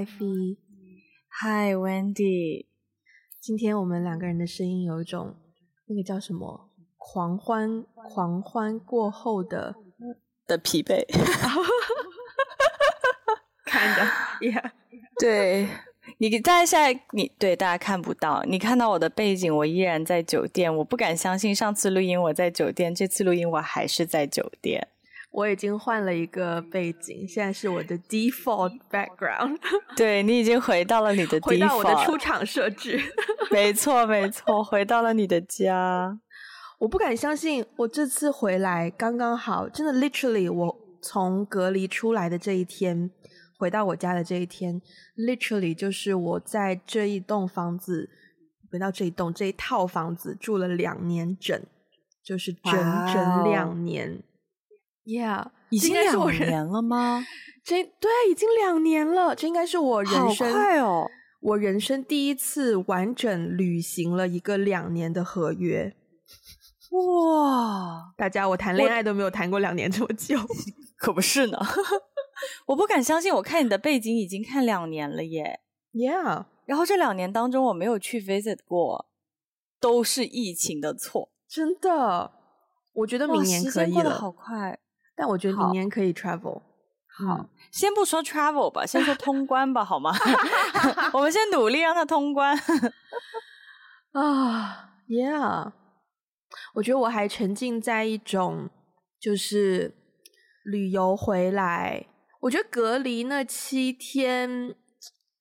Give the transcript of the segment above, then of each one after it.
Ivy，嗨，Wendy。今天我们两个人的声音有一种那个叫什么狂欢，狂欢过后的 的疲惫。看的，Yeah，对。你大家现在你对大家看不到，你看到我的背景，我依然在酒店。我不敢相信上次录音我在酒店，这次录音我还是在酒店。我已经换了一个背景，现在是我的 default background。对，你已经回到了你的 default，回到我的出厂设置。没错没错，回到了你的家。我不敢相信，我这次回来刚刚好，真的 literally，我从隔离出来的这一天。回到我家的这一天，literally 就是我在这一栋房子，回到这一栋这一套房子住了两年整，就是整整两年。Wow. Yeah，已经两年了吗？这对，已经两年了。这应该是我人生，快哦！我人生第一次完整履行了一个两年的合约。哇！大家，我谈恋爱都没有谈过两年这么久，可不是呢。我不敢相信，我看你的背景已经看两年了耶。Yeah，然后这两年当中我没有去 visit 过，都是疫情的错。真的，我觉得明年可以了。时间过得好快，但我觉得明年可以 travel。好，嗯、先不说 travel 吧，先说通关吧，好吗？我们先努力让它通关。啊、uh,，Yeah，我觉得我还沉浸在一种就是旅游回来。我觉得隔离那七天，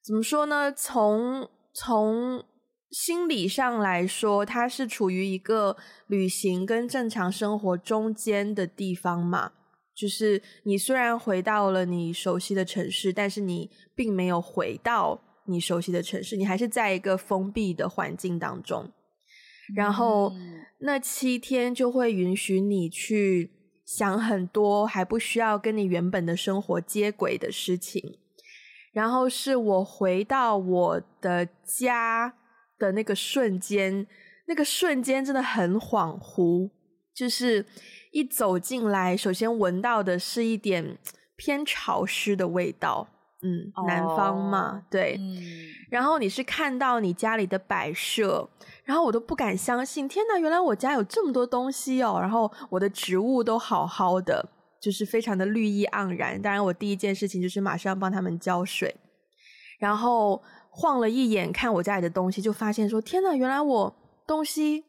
怎么说呢？从从心理上来说，它是处于一个旅行跟正常生活中间的地方嘛。就是你虽然回到了你熟悉的城市，但是你并没有回到你熟悉的城市，你还是在一个封闭的环境当中。然后那七天就会允许你去。想很多还不需要跟你原本的生活接轨的事情，然后是我回到我的家的那个瞬间，那个瞬间真的很恍惚，就是一走进来，首先闻到的是一点偏潮湿的味道。嗯，南方嘛，oh, 对。嗯，然后你是看到你家里的摆设，然后我都不敢相信，天哪，原来我家有这么多东西哦。然后我的植物都好好的，就是非常的绿意盎然。当然，我第一件事情就是马上帮他们浇水，然后晃了一眼看我家里的东西，就发现说，天哪，原来我东西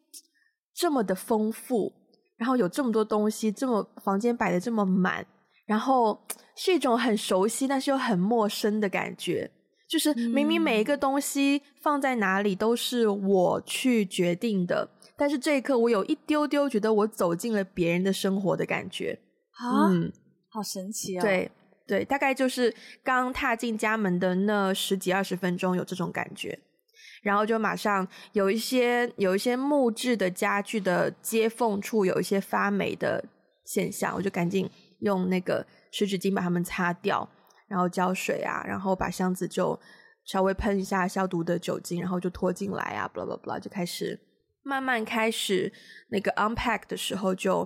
这么的丰富，然后有这么多东西，这么房间摆的这么满。然后是一种很熟悉，但是又很陌生的感觉，就是明明每一个东西放在哪里都是我去决定的，但是这一刻我有一丢丢觉得我走进了别人的生活的感觉，啊，嗯，好神奇哦！对对，大概就是刚踏进家门的那十几二十分钟有这种感觉，然后就马上有一些有一些木质的家具的接缝处有一些发霉的现象，我就赶紧。用那个湿纸巾把它们擦掉，然后浇水啊，然后把箱子就稍微喷一下消毒的酒精，然后就拖进来啊，blah blah blah，就开始慢慢开始那个 unpack 的时候就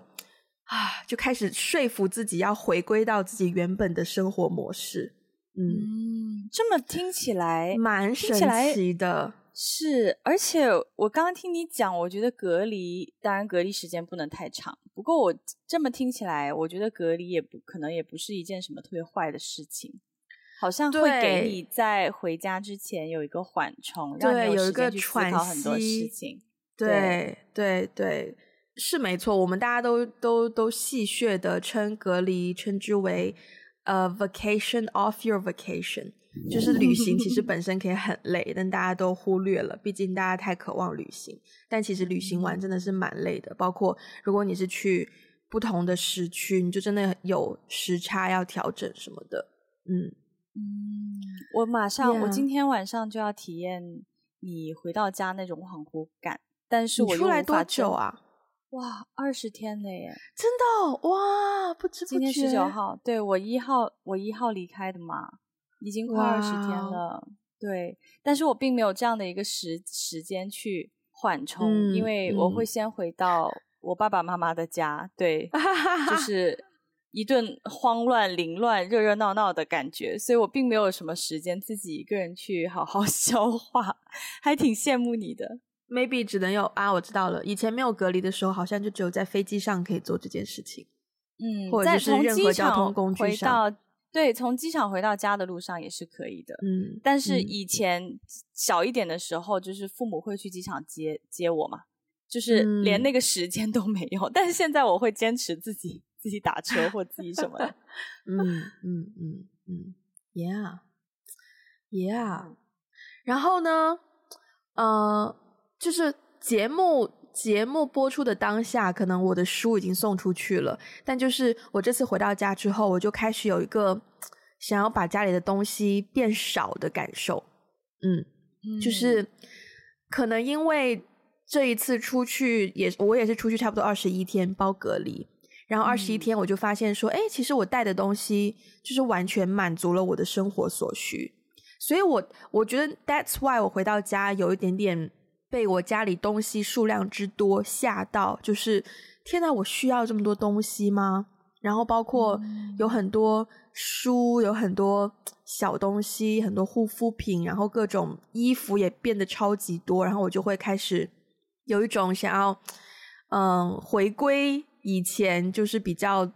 啊，就开始说服自己要回归到自己原本的生活模式。嗯，嗯，这么听起来蛮神奇的。是，而且我刚刚听你讲，我觉得隔离，当然隔离时间不能太长。不过我这么听起来，我觉得隔离也不可能也不是一件什么特别坏的事情，好像会给你在回家之前有一个缓冲，让你有时间去思考很多事情。对对对，对，是没错。我们大家都都都戏谑的称隔离称之为呃、uh, vacation off your vacation。就是旅行其实本身可以很累，但大家都忽略了，毕竟大家太渴望旅行。但其实旅行完真的是蛮累的，包括如果你是去不同的时区，你就真的有时差要调整什么的。嗯嗯，我马上.我今天晚上就要体验你回到家那种恍惚感。但是我出来多久啊？哇，二十天了耶！真的哇，不知不觉。今天十九号，对，我一号，我一号离开的嘛。已经快二十天了对，但是我并没有这样的一个时时间去缓冲，嗯，因为我会先回到我爸爸妈妈的家，对，就 是一顿慌乱、凌乱、热热闹闹的感觉，所以我并没有什么时间自己一个人去好好 消化，还挺羡慕你的。Maybe 只能有啊，我知道了。以前没有隔离的时候，好像就只有在飞机上可以做这件事情，嗯，或者就是任何交通工具上。对，从机场回到家的路上也是可以的。嗯，但是以前小一点的时候，就是父母会去机场接接我嘛，就是连那个时间都没有。嗯、但是现在我会坚持自己自己打车或自己什么的。嗯嗯嗯嗯，Yeah Yeah。然后呢，呃，就是节目。节目播出的当下，可能我的书已经送出去了，但就是我这次回到家之后，我就开始有一个想要把家里的东西变少的感受。嗯，嗯，就是可能因为这一次出去也，我也是出去差不多二十一天包隔离，然后二十一天我就发现说，哎、嗯，其实我带的东西就是完全满足了我的生活所需，所以我我觉得 that's why 我回到家有一点点。被我家里东西数量之多吓到，就是天哪，我需要这么多东西吗？然后包括有很多书，有很多小东西，很多护肤品，然后各种衣服也变得超级多，然后我就会开始有一种想要嗯回归以前，就是比较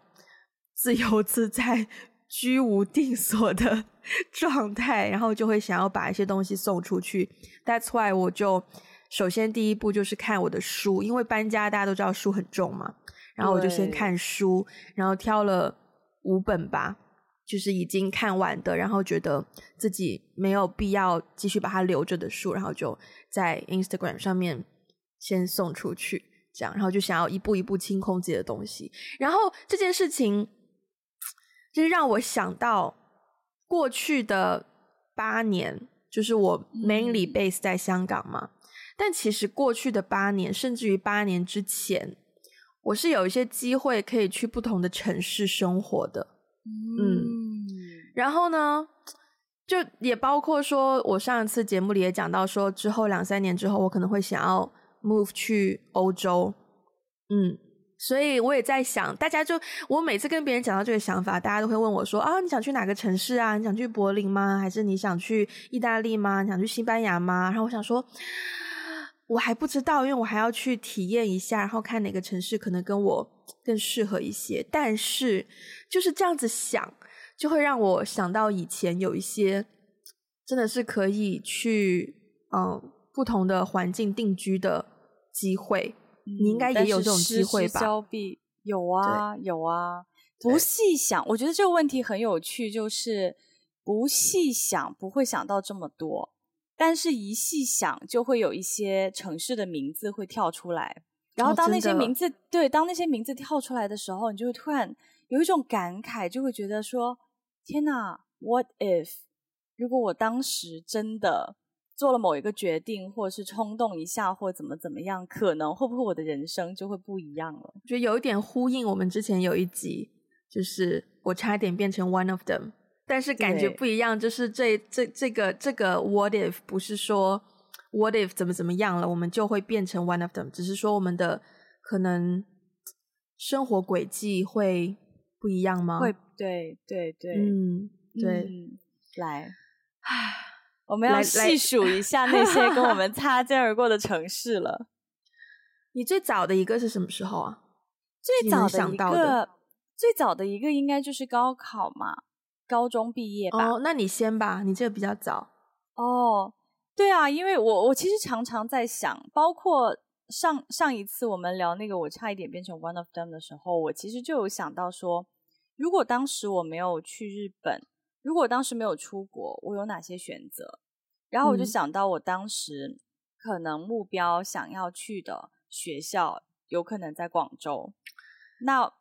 自由自在、居无定所的状态，然后就会想要把一些东西送出去。That's why 我就。首先，第一步就是看我的书，因为搬家大家都知道书很重嘛。然后我就先看书，然后挑了五本吧，就是已经看完的，然后觉得自己没有必要继续把它留着的书，然后就在 Instagram 上面先送出去，这样，然后就想要一步一步清空自己的东西。然后这件事情就是让我想到过去的八年，就是我 mainly base 在香港嘛。但其实过去的八年，甚至于八年之前，我是有一些机会可以去不同的城市生活的，嗯，嗯，然后呢，就也包括说，我上一次节目里也讲到说，之后两三年之后，我可能会想要 move 去欧洲，嗯，所以我也在想，大家就我每次跟别人讲到这个想法，大家都会问我说啊，你想去哪个城市啊？你想去柏林吗？还是你想去意大利吗？你想去西班牙吗？然后我想说。我还不知道，因为我还要去体验一下，然后看哪个城市可能跟我更适合一些。但是就是这样子想，就会让我想到以前有一些真的是可以去嗯不同的环境定居的机会。嗯、你应该也有这种机会吧？交臂有啊，有啊。不细想，我觉得这个问题很有趣，就是不细想不会想到这么多。但是，一细想，就会有一些城市的名字会跳出来。然后，当那些名字、哦、对，当那些名字跳出来的时候，你就会突然有一种感慨，就会觉得说：“天哪，What if？如果我当时真的做了某一个决定，或者是冲动一下，或怎么怎么样，可能会不会我的人生就会不一样了？”觉得有一点呼应我们之前有一集，就是我差点变成 one of them。但是感觉不一样，就是这这这个这个 what if 不是说 what if 怎么怎么样了，我们就会变成 one of them，只是说我们的可能生活轨迹会不一样吗？会，对对对，嗯，对，嗯、来，唉，我们要细数一下那些跟我们擦肩而过的城市了。你最早的一个是什么时候啊？最早的一个，最早的一个应该就是高考嘛。高中毕业吧，哦，那你先吧，你这个比较早。哦，对啊，因为我我其实常常在想，包括上上一次我们聊那个我差一点变成 one of them 的时候，我其实就有想到说，如果当时我没有去日本，如果当时没有出国，我有哪些选择？然后我就想到我当时可能目标想要去的学校有可能在广州，那。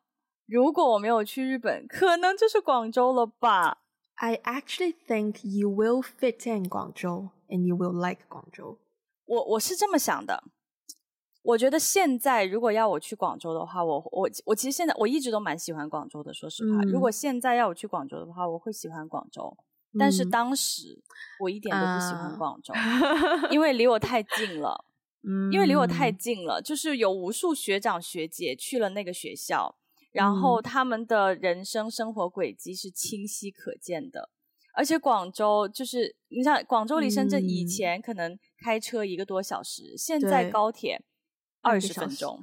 如果我没有去日本，可能就是广州了吧？I actually think you will fit in 广州，and you will like 广州。我我是这么想的。我觉得现在如果要我去广州的话，我我我其实现在我一直都蛮喜欢广州的。说实话，嗯、如果现在要我去广州的话，我会喜欢广州。嗯、但是当时我一点都不喜欢广州，啊、因为离我太近了。嗯，因为离我太近了，就是有无数学长学姐去了那个学校。然后他们的人生生活轨迹是清晰可见的。而且广州就是，你像广州离深圳以前可能开车一个多小时，嗯、现在高铁二十分钟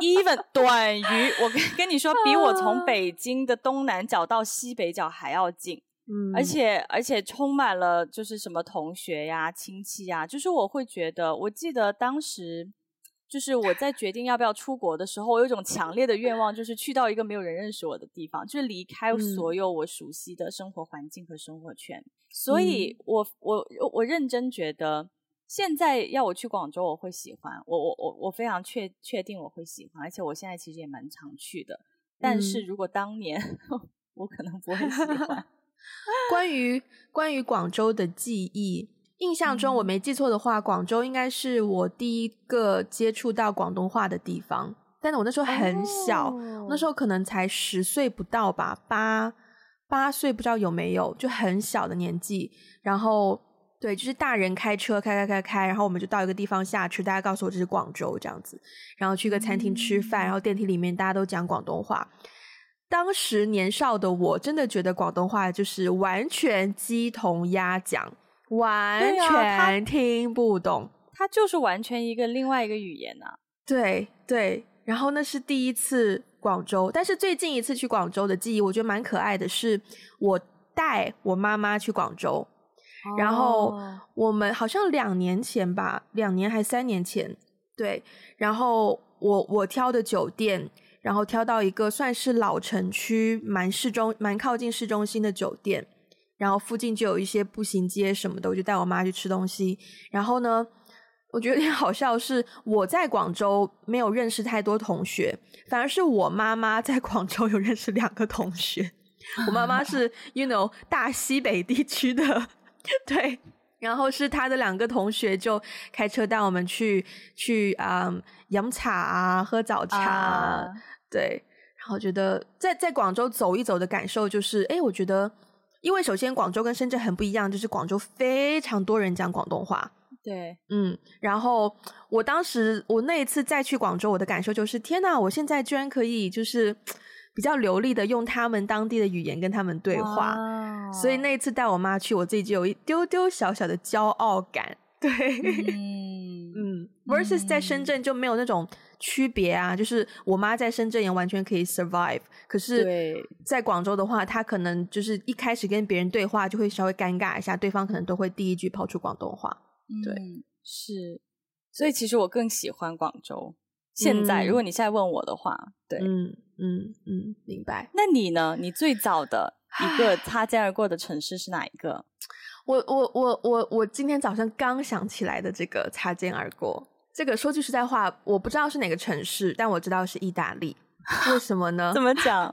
，even 短于我跟跟你说，比我从 北京的东南角到西北角还要近。嗯，而且而且充满了就是什么同学呀、亲戚呀，就是我会觉得，我记得当时。就是我在决定要不要出国的时候，我有一种强烈的愿望，就是去到一个没有人认识我的地方，就是离开所有我熟悉的生活环境和生活圈。嗯、所以我我我认真觉得，现在要我去广州，我会喜欢。我我我我非常确确定我会喜欢，而且我现在其实也蛮常去的。但是如果当年，嗯、我可能不会喜欢。关于关于广州的记忆。印象中，我没记错的话，广州应该是我第一个接触到广东话的地方。但是我那时候很小，哦、那时候可能才十岁不到吧，八八岁不知道有没有，就很小的年纪。然后，对，就是大人开车开开开开，然后我们就到一个地方下车，大家告诉我这是广州这样子，然后去一个餐厅吃饭，嗯、然后电梯里面大家都讲广东话。当时年少的我真的觉得广东话就是完全鸡同鸭讲。完全听不懂，它就是完全一个另外一个语言啊。对对，然后那是第一次广州，但是最近一次去广州的记忆，我觉得蛮可爱的是，我带我妈妈去广州，哦、然后我们好像两年前吧，两年还三年前，对，然后我我挑的酒店，然后挑到一个算是老城区，蛮市中，蛮靠近市中心的酒店。然后附近就有一些步行街什么的，我就带我妈去吃东西。然后呢，我觉得有点好笑是，我在广州没有认识太多同学，反而是我妈妈在广州有认识两个同学。我妈妈是，you know，大西北地区的，对。然后是她的两个同学就开车带我们去去啊、um, 饮茶啊，喝早茶，uh. 对。然后觉得在在广州走一走的感受就是，哎，我觉得。因为首先广州跟深圳很不一样，就是广州非常多人讲广东话。对，嗯，然后我当时我那一次再去广州，我的感受就是天呐，我现在居然可以就是比较流利的用他们当地的语言跟他们对话。所以那一次带我妈去，我自己就有一丢丢小小的骄傲感。对，嗯嗯，versus 在深圳就没有那种。区别啊，就是我妈在深圳也完全可以 survive，可是，在广州的话，她可能就是一开始跟别人对话就会稍微尴尬一下，对方可能都会第一句抛出广东话。对，嗯、是，所以其实我更喜欢广州。现在，嗯、如果你现在问我的话，对，嗯嗯嗯，明白。那你呢？你最早的一个擦肩而过的城市是哪一个？我我我我我今天早上刚想起来的这个擦肩而过。这个说句实在话，我不知道是哪个城市，但我知道是意大利。为什么呢？怎么讲？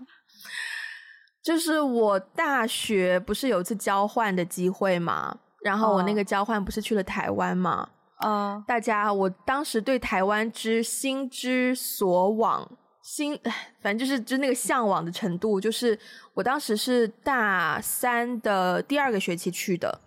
就是我大学不是有一次交换的机会嘛，然后我那个交换不是去了台湾嘛？嗯，uh, 大家，我当时对台湾之心之所往，心，反正就是就那个向往的程度，就是我当时是大三的第二个学期去的，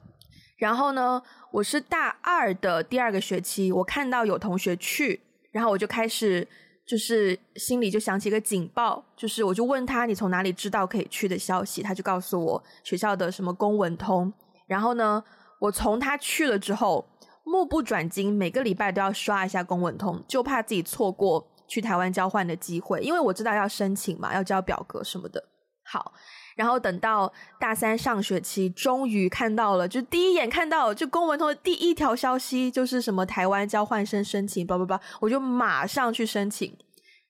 然后呢，我是大二的第二个学期，我看到有同学去，然后我就开始就是心里就响起一个警报，就是我就问他，你从哪里知道可以去的消息，他就告诉我学校的什么公文通，然后呢，我从他去了之后，目不转睛，每个礼拜都要刷一下公文通，就怕自己错过去台湾交换的机会，因为我知道要申请嘛，要交表格什么的。好。然后等到大三上学期，终于看到了，就第一眼看到就公文通的第一条消息，就是什么台湾交换生申请，叭叭叭，我就马上去申请，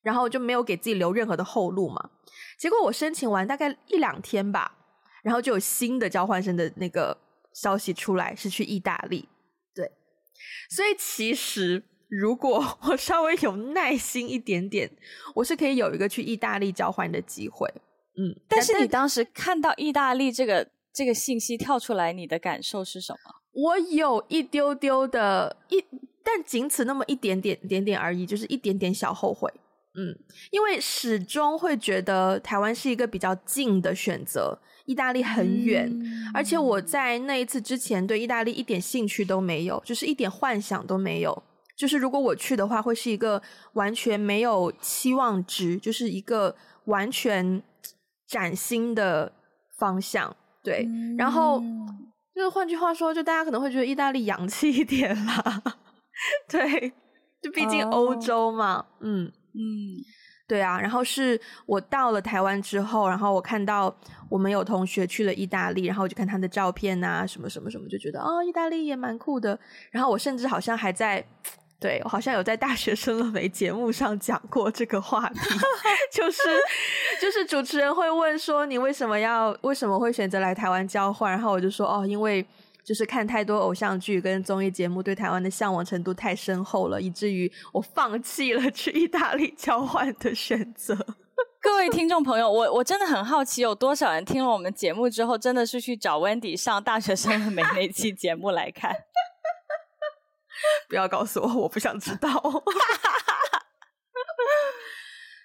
然后就没有给自己留任何的后路嘛。结果我申请完大概一两天吧，然后就有新的交换生的那个消息出来，是去意大利。对，所以其实如果 我稍微有耐心一点点，我是可以有一个去意大利交换的机会。嗯，但是你当时看到意大利这个这个信息跳出来，你的感受是什么？我有一丢丢的一，但仅此那么一点点点点而已，就是一点点小后悔。嗯，因为始终会觉得台湾是一个比较近的选择，意大利很远，嗯、而且我在那一次之前对意大利一点兴趣都没有，就是一点幻想都没有。就是如果我去的话，会是一个完全没有期望值，就是一个完全崭新的方向。对，嗯、然后就是换句话说，就大家可能会觉得意大利洋气一点啦。对，就毕竟欧洲嘛。Oh. 嗯嗯，对啊。然后是我到了台湾之后，然后我看到我们有同学去了意大利，然后我就看他的照片啊，什么什么什么，就觉得哦，意大利也蛮酷的。然后我甚至好像还在。对，我好像有在大学生了没节目上讲过这个话题，就是就是主持人会问说，你为什么要为什么会选择来台湾交换？然后我就说哦，因为就是看太多偶像剧跟综艺节目，对台湾的向往程度太深厚了，以至于我放弃了去意大利交换的选择。各位听众朋友，我我真的很好奇，有多少人听了我们节目之后，真的是去找 Wendy 上大学生了没那期节目来看？不要告诉我，我不想知道。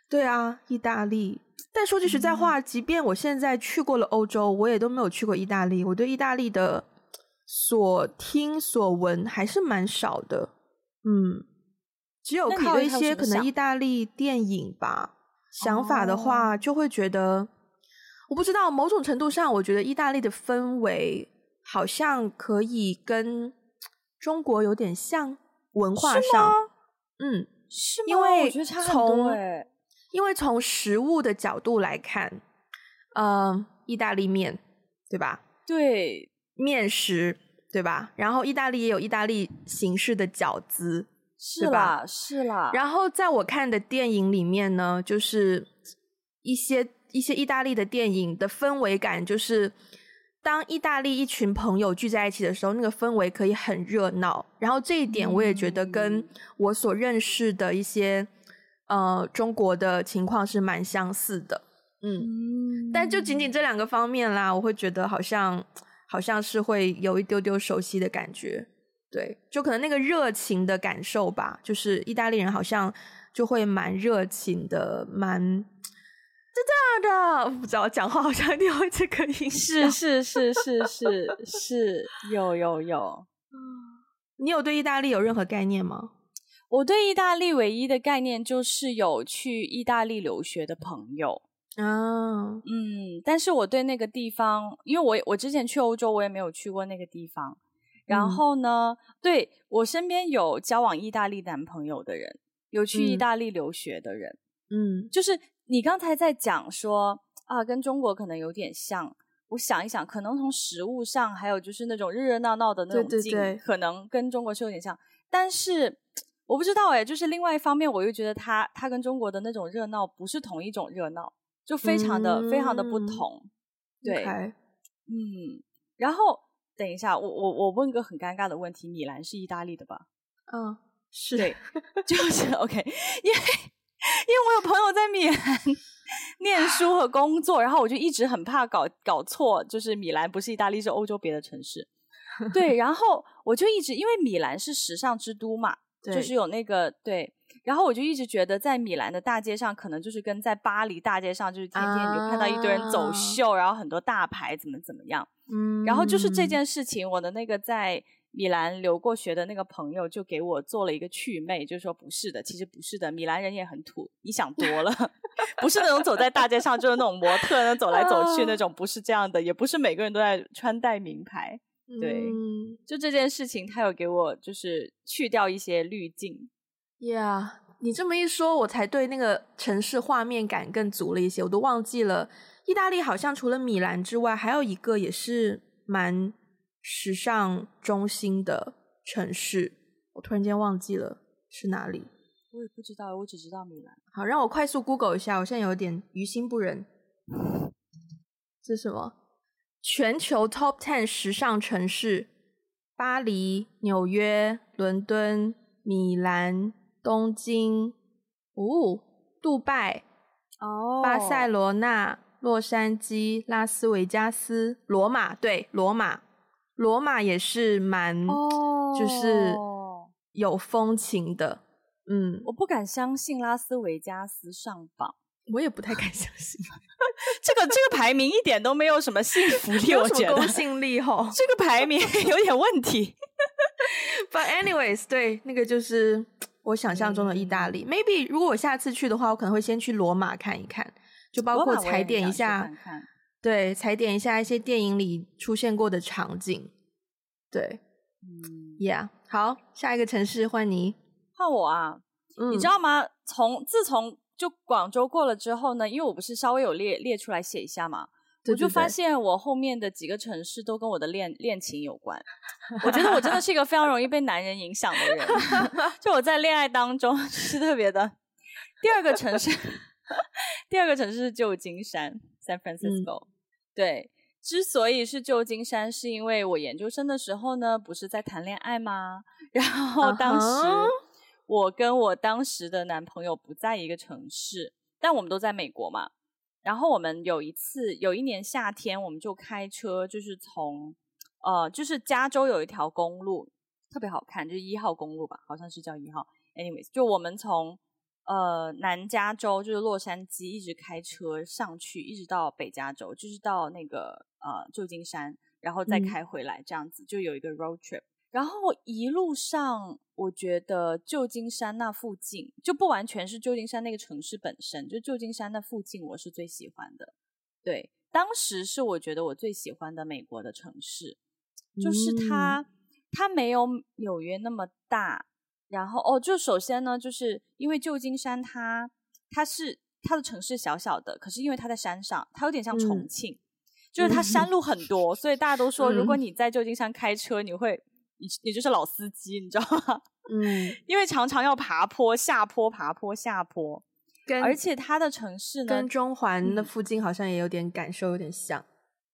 对啊，意大利。但说句实在话，嗯、即便我现在去过了欧洲，我也都没有去过意大利。我对意大利的所听所闻还是蛮少的。嗯，只有靠一些可能意大利电影吧。想法的话，就会觉得，我不知道。某种程度上，我觉得意大利的氛围好像可以跟。中国有点像文化上，嗯，是吗？因为我觉得差很多诶。因为从食物的角度来看，呃，意大利面，对吧？对，面食，对吧？然后意大利也有意大利形式的饺子，是吧，是啦。然后在我看的电影里面呢，就是一些一些意大利的电影的氛围感，就是。当意大利一群朋友聚在一起的时候，那个氛围可以很热闹。然后这一点我也觉得跟我所认识的一些呃中国的情况是蛮相似的。嗯，但就仅仅这两个方面啦，我会觉得好像好像是会有一丢丢熟悉的感觉。对，就可能那个热情的感受吧，就是意大利人好像就会蛮热情的，蛮。是这样的，不知道讲话好像一定会这个音，是是是是是是，有有有。你有对意大利有任何概念吗？我对意大利唯一的概念就是有去意大利留学的朋友。啊，嗯，但是我对那个地方，因为我我之前去欧洲，我也没有去过那个地方。然后呢，嗯、对我身边有交往意大利男朋友的人，有去意大利留学的人，嗯，就是。你刚才在讲说啊，跟中国可能有点像。我想一想，可能从食物上，还有就是那种热热闹闹的那种景，对对对，可能跟中国是有点像。但是我不知道哎，就是另外一方面，我又觉得它它跟中国的那种热闹不是同一种热闹，就非常的、嗯、非常的不同。对.嗯。然后等一下，我我我问个很尴尬的问题：米兰是意大利的吧？嗯，是。对，就是 OK，因为。因为我有朋友在米兰 念书和工作，然后我就一直很怕搞搞错，就是米兰不是意大利，是欧洲别的城市。对，然后我就一直因为米兰是时尚之都嘛，就是有那个对，然后我就一直觉得在米兰的大街上，可能就是跟在巴黎大街上，就是天天你就看到一堆人走秀，然后很多大牌怎么怎么样。嗯，然后就是这件事情，我的那个在。米兰留过学的那个朋友就给我做了一个祛魅，就说不是的，其实不是的，米兰人也很土，你想多了，不是那种走在大街上就是那种模特那走来走去那种，不是这样的，也不是每个人都在穿戴名牌，对，嗯、就这件事情他有给我就是去掉一些滤镜。呀，yeah, 你这么一说，我才对那个城市画面感更足了一些，我都忘记了，意大利好像除了米兰之外，还有一个也是蛮。时尚中心的城市，我突然间忘记了是哪里。我也不知道，我只知道米兰。好，让我快速 Google 一下，我现在有点于心不忍。这是什么？全球 Top Ten 时尚城市：巴黎、纽约、伦敦、米兰、东京、哦，杜拜、哦，巴塞罗那、洛杉矶、拉斯维加斯、罗马。对，罗马。罗马也是蛮，就是有风情的，哦、嗯，我不敢相信拉斯维加斯上榜，我也不太敢相信，这个这个排名一点都没有什么信服力，我觉得公信力吼，这个排名 有点问题，But anyways，对，那个就是我想象中的意大利。嗯、Maybe 如果我下次去的话，我可能会先去罗马看一看，就包括踩点一下，看看对，踩点一下一些电影里出现过的场景。对，嗯，Yeah，好，下一个城市换你，换我啊。嗯、你知道吗？从自从就广州过了之后呢，因为我不是稍微有列列出来写一下嘛。我就发现我后面的几个城市都跟我的恋恋情有关。我觉得我真的是一个非常容易被男人影响的人。就我在恋爱当中是特别的。第二个城市，第二个城市是旧金山 （San Francisco）。嗯、对，之所以是旧金山，是因为我研究生的时候呢，不是在谈恋爱吗？然后当时我跟我当时的男朋友不在一个城市，但我们都在美国嘛。然后我们有一次，有一年夏天，我们就开车，就是从，呃，就是加州有一条公路特别好看，就是一号公路吧，好像是叫一号。Anyways，就我们从呃南加州，就是洛杉矶，一直开车上去，一直到北加州，就是到那个呃旧金山，然后再开回来，这样子、嗯、就有一个 road trip。然后一路上，我觉得旧金山那附近就不完全是旧金山那个城市本身，就旧金山那附近我是最喜欢的。对，当时是我觉得我最喜欢的美国的城市，就是它，它没有纽约那么大。然后哦，就首先呢，就是因为旧金山它它是它的城市小小的，可是因为它在山上，它有点像重庆，嗯、就是它山路很多，所以大家都说，如果你在旧金山开车，你会。你你就是老司机，你知道吗？嗯，因为常常要爬坡、下坡、爬坡、下坡，跟而且它的城市呢，跟中环的附近好像也有点感受，有点像，嗯、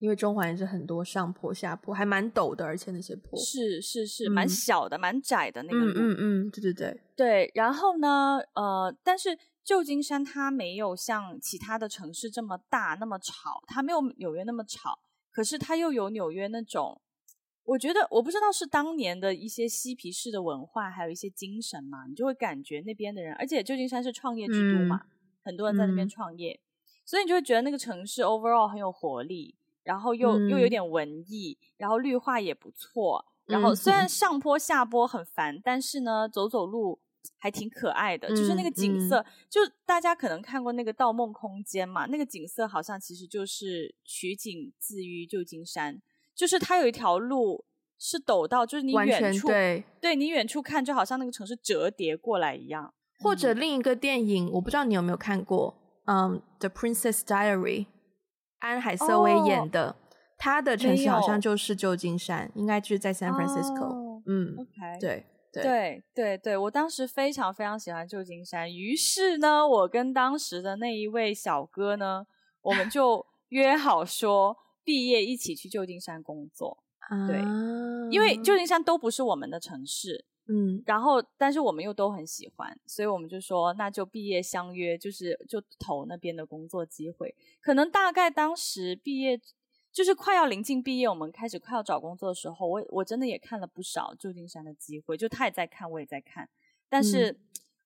因为中环也是很多上坡、下坡，还蛮陡的，而且那些坡是是是蛮小的、蛮、嗯、窄的那个路，嗯嗯嗯，对对对对。然后呢，呃，但是旧金山它没有像其他的城市这么大、那么吵，它没有纽约那么吵，可是它又有纽约那种。我觉得我不知道是当年的一些嬉皮士的文化，还有一些精神嘛，你就会感觉那边的人，而且旧金山是创业之都嘛，嗯、很多人在那边创业，嗯、所以你就会觉得那个城市 overall 很有活力，然后又、嗯、又有点文艺，然后绿化也不错，然后虽然上坡下坡很烦，嗯、但是呢，走走路还挺可爱的，嗯、就是那个景色，嗯、就大家可能看过那个《盗梦空间》嘛，那个景色好像其实就是取景自于旧金山。就是它有一条路是陡到，就是你远处对，对你远处看，就好像那个城市折叠过来一样。或者另一个电影，我不知道你有没有看过，嗯，《The Princess Diary》，安海瑟薇演的，她、oh, 的城市好像就是旧金山，应该就是在 San Francisco。Oh, 嗯，OK，对对对对对，我当时非常非常喜欢旧金山，于是呢，我跟当时的那一位小哥呢，我们就 约好说。毕业一起去旧金山工作，对，啊、因为旧金山都不是我们的城市，嗯，然后但是我们又都很喜欢，所以我们就说那就毕业相约，就是就投那边的工作机会。可能大概当时毕业就是快要临近毕业，我们开始快要找工作的时候，我我真的也看了不少旧金山的机会，就他也在看，我也在看，但是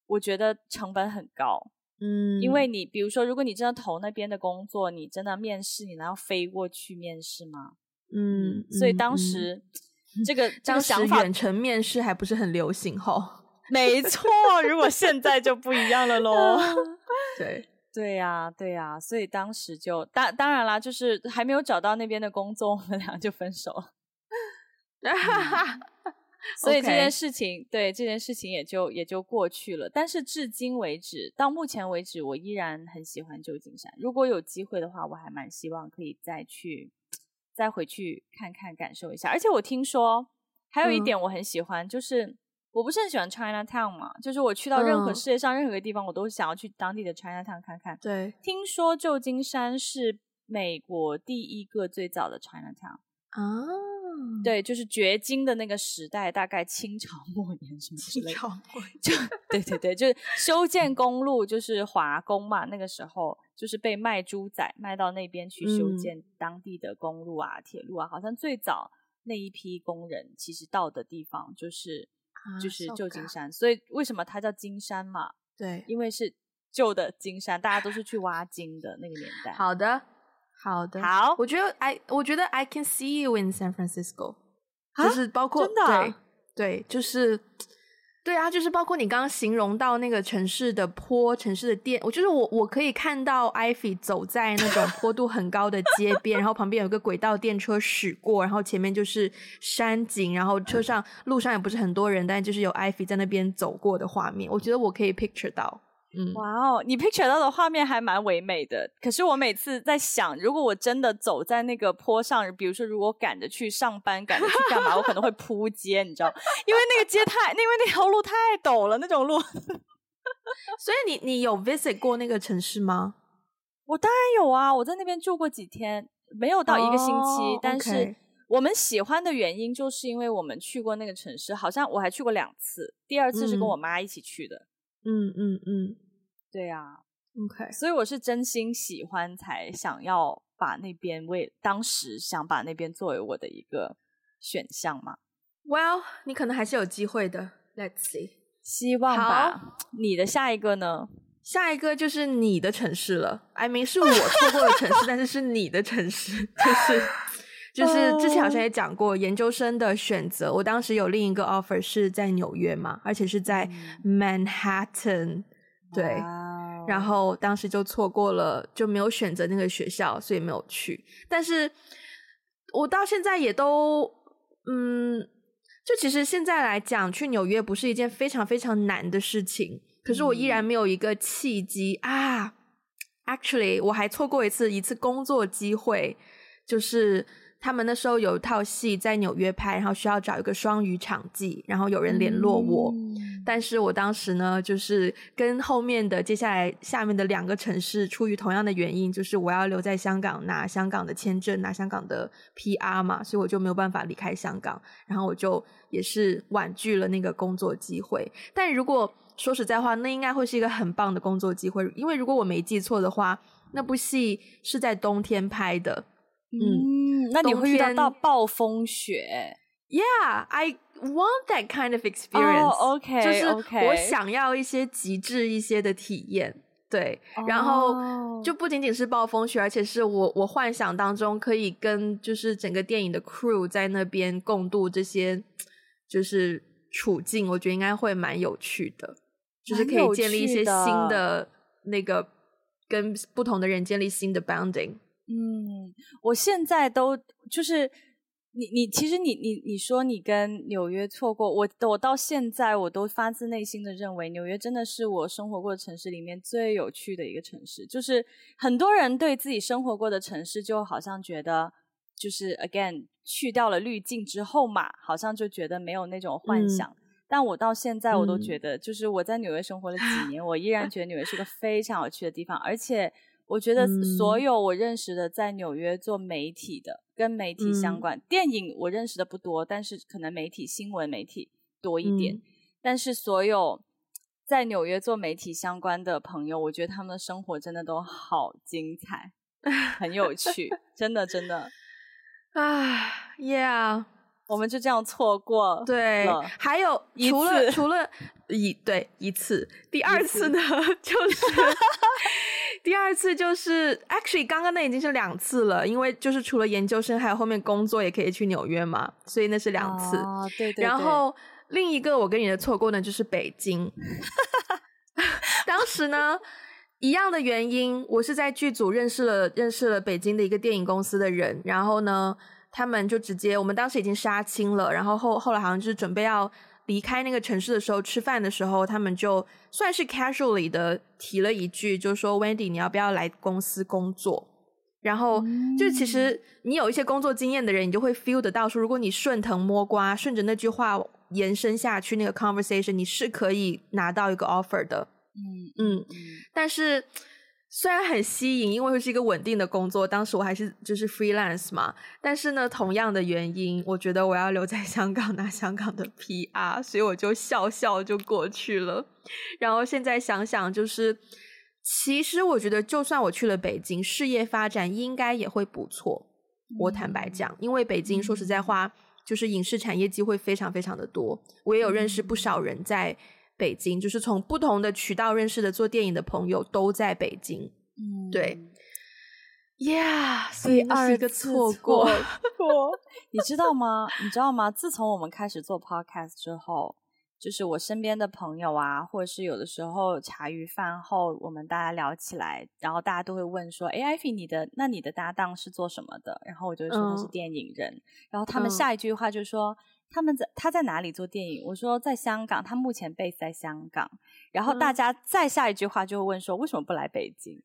我觉得成本很高。嗯，因为你比如说，如果你真的投那边的工作，你真的面试，你能要飞过去面试吗？嗯，所以当时、这个想法，远程面试还不是很流行哈。没错，如果现在就不一样了喽。对对呀对呀，所以当时就当当然啦，就是还没有找到那边的工作，我们俩就分手了。嗯所以这件事情.对这件事情也就也就过去了。但是至今为止，到目前为止，我依然很喜欢旧金山。如果有机会的话，我还蛮希望可以再去，再回去看看，感受一下。而且我听说还有一点我很喜欢，嗯、就是我不是很喜欢 Chinatown 嘛，就是我去到任何世界上任何一个地方，我都想要去当地的 Chinatown 看看。对，听说旧金山是美国第一个最早的 Chinatown 啊。对，就是掘金的那个时代，大概清朝末年什么之类的。清朝就对对对，就是修建公路，就是华工嘛。那个时候就是被卖猪仔卖到那边去修建当地的公路啊、嗯、铁路啊。好像最早那一批工人其实到的地方就是、啊、就是旧金山，所以为什么它叫金山嘛？对，因为是旧的金山，大家都是去挖金的那个年代。好的。好的，好，我觉得 I 我觉得 I can see you in San Francisco，、啊、就是包括真的、啊、对对，就是。对啊，就是包括你刚刚形容到那个城市的坡、城市的电，我就是我我可以看到艾菲走在那种坡度很高的街边，然后旁边有个轨道电车驶过，然后前面就是山景，然后车上路上也不是很多人，但就是有艾菲在那边走过的画面，我觉得我可以 picture 到。嗯，哇哦，你 picture 到的画面还蛮唯美的。可是我每次在想，如果我真的走在那个坡上，比如说如果赶着去上班，赶着去干嘛，我可能会扑街，你知道？因为那个街太，因为那条路太陡了，那种路。所以你你有 visit 过那个城市吗？我当然有啊，我在那边住过几天，没有到一个星期。Oh, 但是我们喜欢的原因，就是因为我们去过那个城市，好像我还去过两次，第二次是跟我妈一起去的。嗯嗯嗯嗯，对啊，OK，所以我是真心喜欢，才想要把那边为当时想把那边作为我的一个选项嘛。Well，你可能还是有机会的，Let's see，希望吧。你的下一个呢？下一个就是你的城市了。I mean，是我错过的城市，但是是你的城市，就是。就是之前好像也讲过研究生的选择，我当时有另一个 offer 是在纽约嘛，而且是在 Manhattan，对，然后当时就错过了，就没有选择那个学校，所以没有去。但是我到现在也都，嗯，就其实现在来讲，去纽约不是一件非常非常难的事情，可是我依然没有一个契机啊。Actually，我还错过一次一次工作机会，就是。他们那时候有一套戏在纽约拍，然后需要找一个双语场记，然后有人联络我，嗯、但是我当时呢，就是跟后面的接下来下面的两个城市，出于同样的原因，就是我要留在香港拿香港的签证，拿香港的 PR 嘛，所以我就没有办法离开香港，然后我就也是婉拒了那个工作机会。但如果说实在话，那应该会是一个很棒的工作机会，因为如果我没记错的话，那部戏是在冬天拍的。嗯，嗯，那你会遇到到暴风雪？Yeah，I want that kind of experience。Oh, OK，就是我想要一些极致一些的体验。对，oh. 然后就不仅仅是暴风雪，而且是我我幻想当中可以跟就是整个电影的 crew 在那边共度这些就是处境，我觉得应该会蛮有趣的，就是可以建立一些新的那个跟不同的人建立新的 bounding。嗯，我现在都就是你你其实你你你说你跟纽约错过，我我到现在我都发自内心的认为纽约真的是我生活过的城市里面最有趣的一个城市。就是很多人对自己生活过的城市就好像觉得就是 again 去掉了滤镜之后嘛，好像就觉得没有那种幻想。嗯、但我到现在我都觉得，就是我在纽约生活了几年，嗯、我依然觉得纽约是个非常有趣的地方，而且。我觉得所有我认识的在纽约做媒体的，嗯、跟媒体相关、嗯、电影，我认识的不多，但是可能媒体新闻媒体多一点。嗯、但是所有在纽约做媒体相关的朋友，我觉得他们的生活真的都好精彩，很有趣，真的真的。啊，Yeah，我们就这样错过了。对，还有除了除了一对一次，第二次呢，次 就是。第二次就是，actually 刚刚那已经是两次了，因为就是除了研究生，还有后面工作也可以去纽约嘛，所以那是两次。哦，对对对。然后另一个我跟你的错过呢，就是北京。当时呢，一样的原因，我是在剧组认识了认识了北京的一个电影公司的人，然后呢，他们就直接，我们当时已经杀青了，然后后后来好像就是准备要。离开那个城市的时候，吃饭的时候，他们就算是 casually 的提了一句，就说 Wendy，你要不要来公司工作？然后、嗯、就其实你有一些工作经验的人，你就会 feel 得到说，如果你顺藤摸瓜，顺着那句话延伸下去，那个 conversation 你是可以拿到一个 offer 的。嗯嗯，但是。虽然很吸引，因为会是一个稳定的工作，当时我还是就是 freelance 嘛。但是呢，同样的原因，我觉得我要留在 香港拿香港的 PR，所以我就笑笑就过去了。然后现在想想，就是其实我觉得，就算我去了北京，事业发展应该也会不错。我坦白讲，因为北京说实在话，就是影视产业机会非常非常的多。我也有认识不少人在。北京就是从不同的渠道认识的做电影的朋友都在北京，嗯，对。Yeah，所以二个错过 你知道吗？你知道吗？自从我们开始做 podcast 之后，就是我身边的朋友啊，或者是有的时候茶余饭后，我们大家聊起来，然后大家都会问说：“哎，Ivy，你的那你的搭档是做什么的？”然后我就会说他是电影人，嗯、然后他们下一句话就说。他们在他在哪里做电影？我说在香港，他目前 base 在香港。然后大家再下一句话就会问说，为什么不来北京？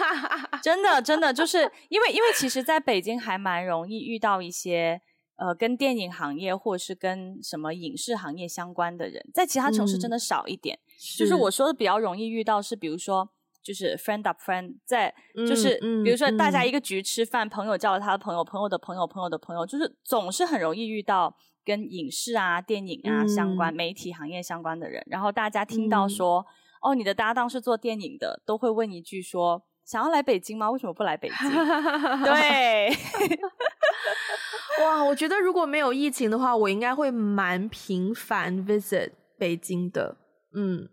真的真的就是因为因为其实在北京还蛮容易遇到一些呃跟电影行业或者是跟什么影视行业相关的人，在其他城市真的少一点。嗯、就是我说的比较容易遇到是，比如说就是 friend up friend，在就是、嗯、比如说大家一个局吃饭，嗯、朋友叫了他的朋友，朋友的朋友，朋友的朋友，就是总是很容易遇到。跟影视啊、电影啊相关、嗯、媒体行业相关的人，然后大家听到说，嗯、哦，你的搭档是做电影的，都会问一句说，想要来北京吗？为什么不来北京？对，哇，我觉得如果没有疫情的话，我应该会蛮频繁 visit 北京的，嗯，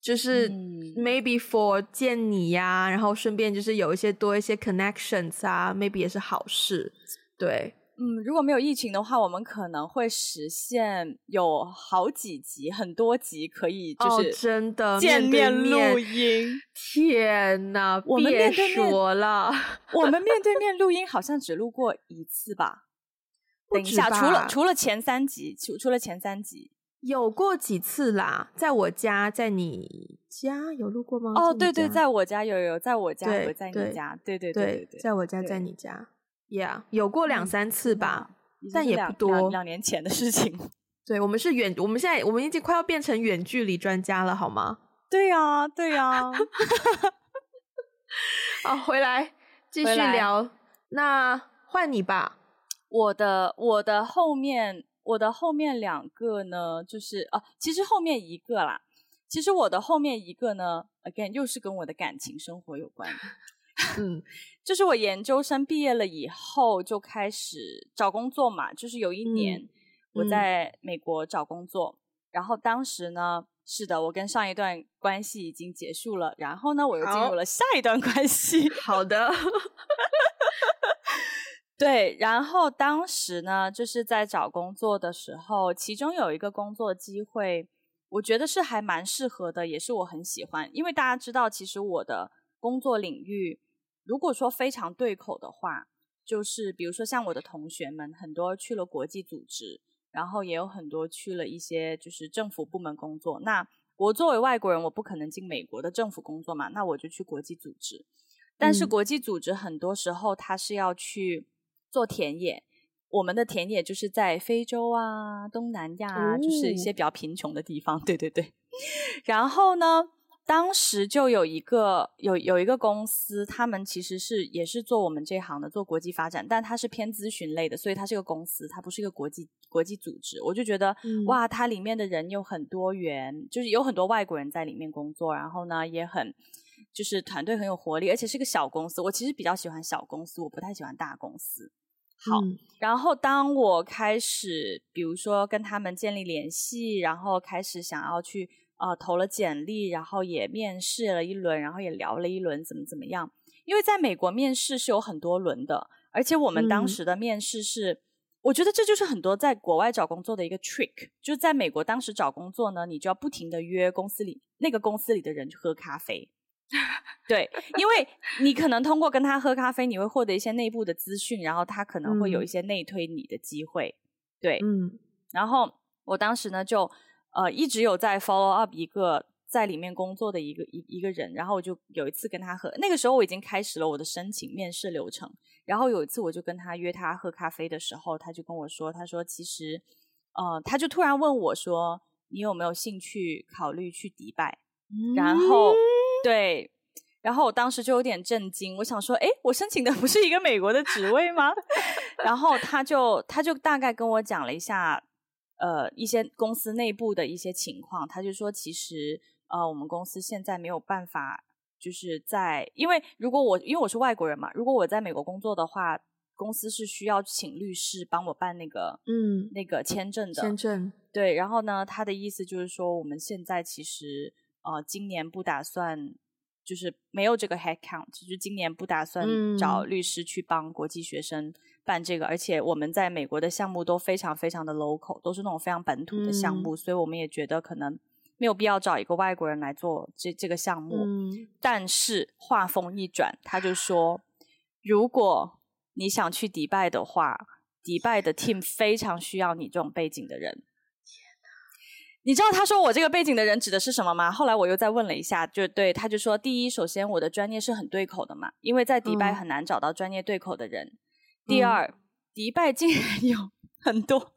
就是 maybe for 见你呀、啊，然后顺便就是有一些多一些 connections 啊，maybe 也是好事，对。嗯，如果没有疫情的话，我们可能会实现有好几集、很多集可以就是、哦、真的见面录音。天哪，我们别说了，我们面对 面录音好像只录过一次吧？等一下，除了除了前三集，除除了前三集，有过几次啦？在我家，在你家有录过吗？哦，对对，在我家有有，在我家和在你家，对对对，在我家，在你家。Yeah，有过两三次吧，嗯、但也不多。两年前的事情。对，我们是远，我们现在我们已经快要变成远距离专家了，好吗？对呀、啊，对呀、啊。好，回来继续聊。那换你吧。我的我的后面我的后面两个呢，就是啊，其实后面一个啦。其实我的后面一个呢，again 又是跟我的感情生活有关。嗯，就是我研究生毕业了以后就开始找工作嘛，就是有一年我在美国找工作，然后当时呢，是的，我跟上一段关系已经结束了，然后呢，我又进入了下一段关系。好的，对，然后当时呢，就是在找工作的时候，其中有一个工作机会，我觉得是还蛮适合的，也是我很喜欢，因为大家知道，其实我的工作领域。如果说非常对口的话，就是比如说像我的同学们，很多去了国际组织，然后也有很多去了一些就是政府部门工作。那我作为外国人，我不可能进美国的政府工作嘛，那我就去国际组织。但是国际组织很多时候它是要去做田野，我们的田野就是在非洲啊、东南亚啊，就是一些比较贫穷的地方。对对对，然后呢，当时就有一个有有一个公司，他们其实是也是做我们这行的，做国际发展，但它是偏咨询类的，所以它是一个公司，它不是一个国际国际组织。我就觉得、嗯、哇，它里面的人有很多元，就是有很多外国人在里面工作，然后呢也很就是团队很有活力，而且是个小公司。我其实比较喜欢小公司，我不太喜欢大公司。好，嗯、然后当我开始比如说跟他们建立联系，然后开始想要去。呃，投了简历，然后也面试了一轮，然后也聊了一轮，怎么怎么样？因为在美国面试是有很多轮的，而且我们当时的面试是，嗯、我觉得这就是很多在国外找工作的一个 trick，就是在美国当时找工作呢，你就要不停的约公司里那个公司里的人去喝咖啡，对，因为你可能通过跟他喝咖啡，你会获得一些内部的资讯，然后他可能会有一些内推你的机会，嗯、对，嗯，然后我当时呢就。呃，一直有在 follow up 一个在里面工作的一个一一个人，然后我就有一次跟他喝，那个时候我已经开始了我的申请面试流程，然后有一次我就跟他约他喝咖啡的时候，他就跟我说，他说其实，呃，他就突然问我说，你有没有兴趣考虑去迪拜？然后对，然后我当时就有点震惊，我想说，诶，我申请的不是一个美国的职位吗？然后他就他就大概跟我讲了一下。呃，一些公司内部的一些情况，他就说，其实呃，我们公司现在没有办法，就是在，因为如果我因为我是外国人嘛，如果我在美国工作的话，公司是需要请律师帮我办那个嗯那个签证的签证。对，然后呢，他的意思就是说，我们现在其实呃今年不打算就是没有这个 head count，就是今年不打算找律师去帮国际学生办这个，嗯、而且我们在美国的项目都非常非常的 local，都是那种非常本土的项目，嗯、所以我们也觉得可能没有必要找一个外国人来做这这个项目。嗯、但是话锋一转，他就说，如果你想去迪拜的话，迪拜的 team 非常需要你这种背景的人。你知道他说我这个背景的人指的是什么吗？后来我又再问了一下，就对，他就说，第一，首先我的专业是很对口的嘛，因为在迪拜很难找到专业对口的人。嗯、第二，迪拜竟然有很多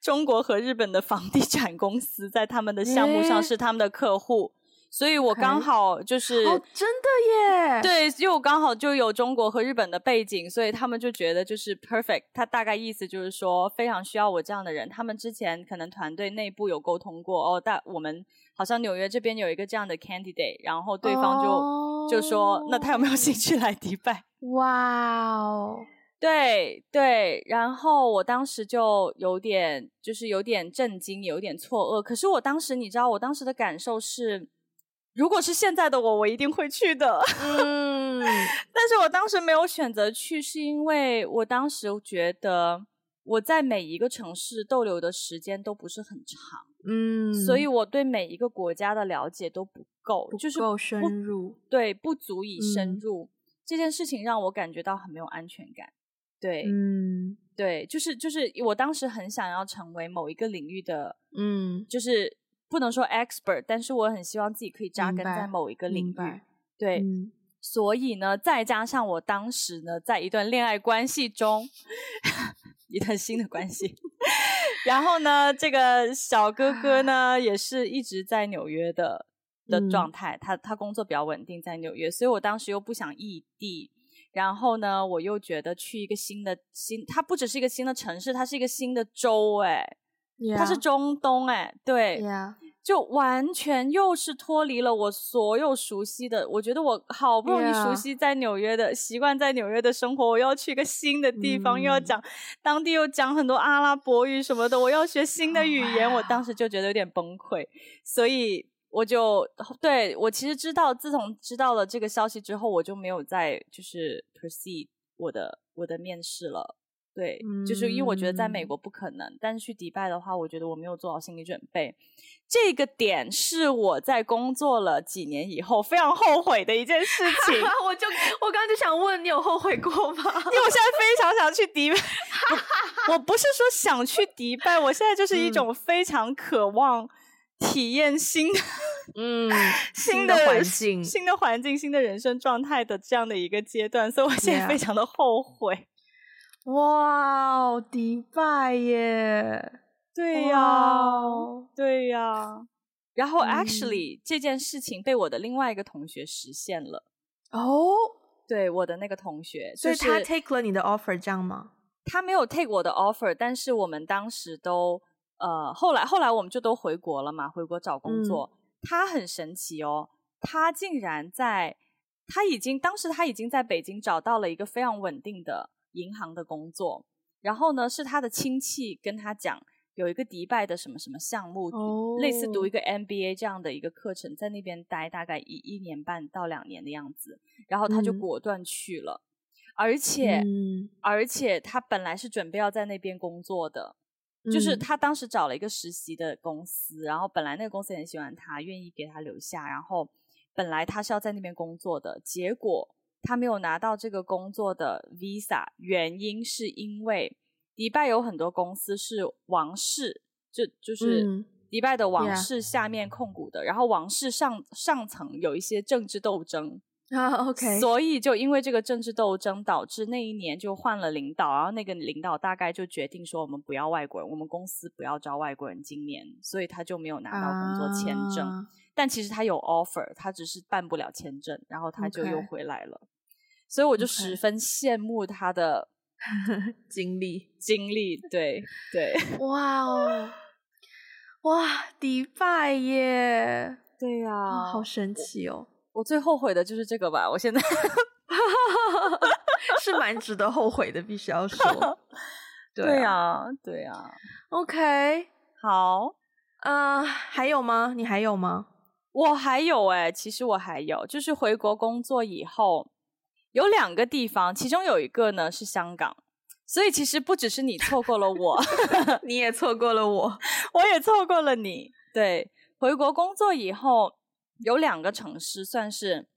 中国和日本的房地产公司在他们的项目上是他们的客户。所以我刚好就是哦，真的耶！对，因为我刚好就有中国和日本的背景，所以他们就觉得就是 perfect。他大概意思就是说，非常需要我这样的人。他们之前可能团队内部有沟通过哦，但我们好像纽约这边有一个这样的 candidate，然后对方就、oh. 就说，那他有没有兴趣来迪拜？哇哦！对对，然后我当时就有点就是有点震惊，有点错愕。可是我当时你知道，我当时的感受是。如果是现在的我，我一定会去的。嗯，但是我当时没有选择去，是因为我当时觉得我在每一个城市逗留的时间都不是很长。嗯，所以我对每一个国家的了解都不够，不就是够深入，对，不足以深入。嗯，这件事情让我感觉到很没有安全感。对，嗯，对，就是就是我当时很想要成为某一个领域的，嗯，就是。不能说 expert，但是我很希望自己可以扎根在某一个领域。对，嗯、所以呢，再加上我当时呢，在一段恋爱关系中，一段新的关系。然后呢，这个小哥哥呢，也是一直在纽约的的状态。他他工作比较稳定，在纽约，所以我当时又不想异地。然后呢，我又觉得去一个新的新，它不只是一个新的城市，它是一个新的州，哎。Yeah. 它是中东哎，对，Yeah. 就完全又是脱离了我所有熟悉的。我觉得我好不容易熟悉在纽约的.习惯，在纽约的生活，我要去一个新的地方，又、mm. 要讲当地又讲很多阿拉伯语什么的，我要学新的语言，oh. 我当时就觉得有点崩溃，所以我就对我其实知道，自从知道了这个消息之后，我就没有再就是 proceed 我的我的面试了。对，就是因为我觉得在美国不可能，嗯、但是去迪拜的话，我觉得我没有做好心理准备。这个点是我在工作了几年以后非常后悔的一件事情。我就我刚刚就想问你有后悔过吗？因为我现在非常想去迪拜。我，我不是说想去迪拜，我现在就是一种非常渴望体验新的，嗯，新的环境、新的环境、新的人生状态的这样的一个阶段，所以我现在非常的后悔。哇，迪拜耶！对呀，对呀。然后，actually，这件事情被我的另外一个同学实现了。哦，对，我的那个同学，所以他 take 了你的 offer，这样吗？他没有 take 我的 offer，但是我们当时都呃，后来后来我们就都回国了嘛，回国找工作。他很神奇哦，他竟然在，他已经当时他已经在北京找到了一个非常稳定的。银行的工作，然后呢，是他的亲戚跟他讲，有一个迪拜的什么什么项目，oh. 类似读一个 MBA 这样的一个课程，在那边待大概一一年半到两年的样子，然后他就果断去了，嗯、而且、嗯、而且他本来是准备要在那边工作的，嗯、就是他当时找了一个实习的公司，然后本来那个公司很喜欢他，愿意给他留下，然后本来他是要在那边工作的，结果。他没有拿到这个工作的 visa，原因是因为迪拜有很多公司是王室，就就是迪拜的王室下面控股的，嗯、然后王室上上层有一些政治斗争 啊，OK，所以就因为这个政治斗争，导致那一年就换了领导，然后那个领导大概就决定说，我们不要外国人，我们公司不要招外国人，今年，所以他就没有拿到工作签证，啊、但其实他有 offer，他只是办不了签证，然后他就又回来了。所以我就十分羡慕他的 经历，经历，对对，哇哦，哇，迪拜耶，对呀、啊，好神奇哦！我，我最后悔的就是这个吧，我现在。是蛮值得后悔的，必须要说，对呀，对呀，OK，好，啊、uh，还有吗？你还有吗？我还有哎、欸，其实我还有，就是回国工作以后，有两个地方，其中有一个呢是香港，所以其实不只是你错过了我，你也错过了我，我也错过了你。对，回国工作以后，有两个城市算是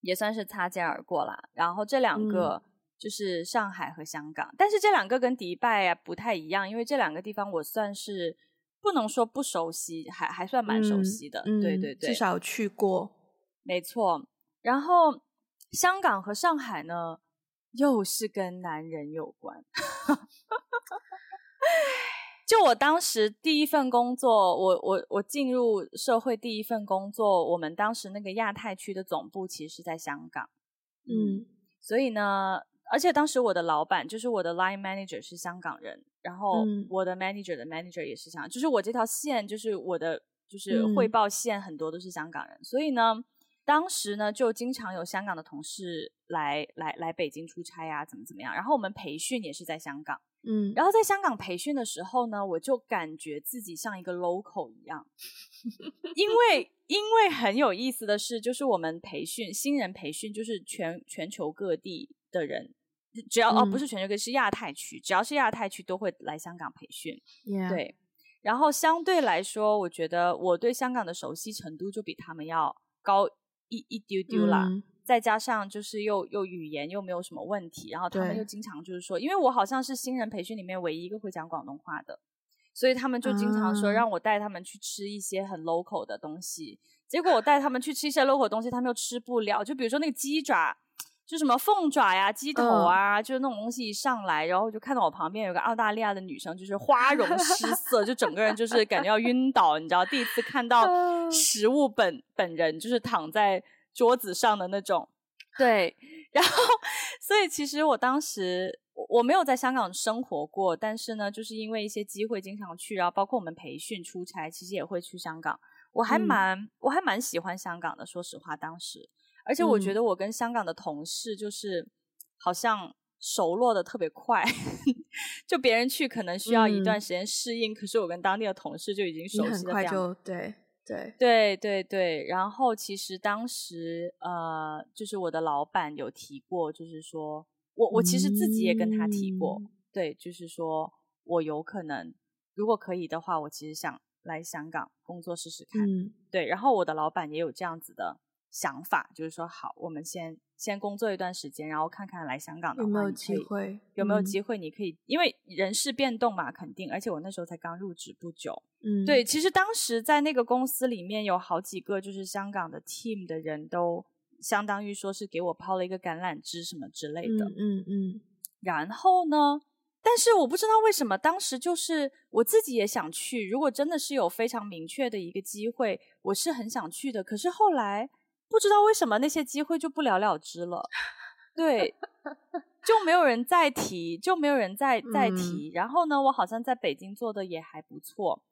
也算是擦肩而过啦。然后这两个就是上海和香港，嗯、但是这两个跟迪拜啊不太一样，因为这两个地方我算是。不能说不熟悉，还还算蛮熟悉的，嗯、对对对，至少去过，没错。然后香港和上海呢，又是跟男人有关。就我当时第一份工作，我我我进入社会第一份工作，我们当时那个亚太区的总部其实是在香港，嗯，所以呢。而且当时我的老板就是我的 line manager 是香港人，然后我的 manager 的 manager 也是香港，嗯、就是我这条线就是我的就是汇报线很多都是香港人，嗯、所以呢，当时呢就经常有香港的同事来来来北京出差啊，怎么怎么样，然后我们培训也是在香港，嗯，然后在香港培训的时候呢，我就感觉自己像一个 local 一样，因为因为很有意思的是，就是我们培训新人培训就是全全球各地的人。只要、嗯、哦，不是全球，可是亚太区，只要是亚太区都会来香港培训。对，然后相对来说，我觉得我对香港的熟悉程度就比他们要高一一丢丢啦。嗯、再加上就是又又语言又没有什么问题，然后他们又经常就是说，因为我好像是新人培训里面唯一一个会讲广东话的，所以他们就经常说让我带他们去吃一些很 local 的东西。结果我带他们去吃一些 local 的东西，他们又吃不了。就比如说那个鸡爪。就什么凤爪呀、鸡头啊，嗯、就是那种东西一上来，然后就看到我旁边有个澳大利亚的女生，就是花容失 色，就整个人就是感觉要晕倒，你知道？第一次看到食物本本人，就是躺在桌子上的那种。对，然后所以其实我当时我没有在香港生活过，但是呢，就是因为一些机会经常去，然后包括我们培训出差，其实也会去香港。我还蛮、嗯、我还蛮喜欢香港的，说实话，当时。而且我觉得我跟香港的同事就是好像熟络的特别快，就别人去可能需要一段时间适应，嗯、可是我跟当地的同事就已经熟悉了。很快就对对对对对。然后其实当时呃，就是我的老板有提过，就是说我我其实自己也跟他提过，嗯、对，就是说我有可能如果可以的话，我其实想来香港工作试试看。嗯、对，然后我的老板也有这样子的。想法就是说，好，我们先先工作一段时间，然后看看来香港的话有没有机会，有没有机会？你可以，嗯、因为人事变动嘛，肯定。而且我那时候才刚入职不久，嗯，对。其实当时在那个公司里面有好几个就是香港的 team 的人都相当于说是给我抛了一个橄榄枝什么之类的，嗯嗯。嗯然后呢，但是我不知道为什么当时就是我自己也想去。如果真的是有非常明确的一个机会，我是很想去的。可是后来。不知道为什么那些机会就不了了之了，对，就没有人再提，就没有人再再提。嗯、然后呢，我好像在北京做的也还不错，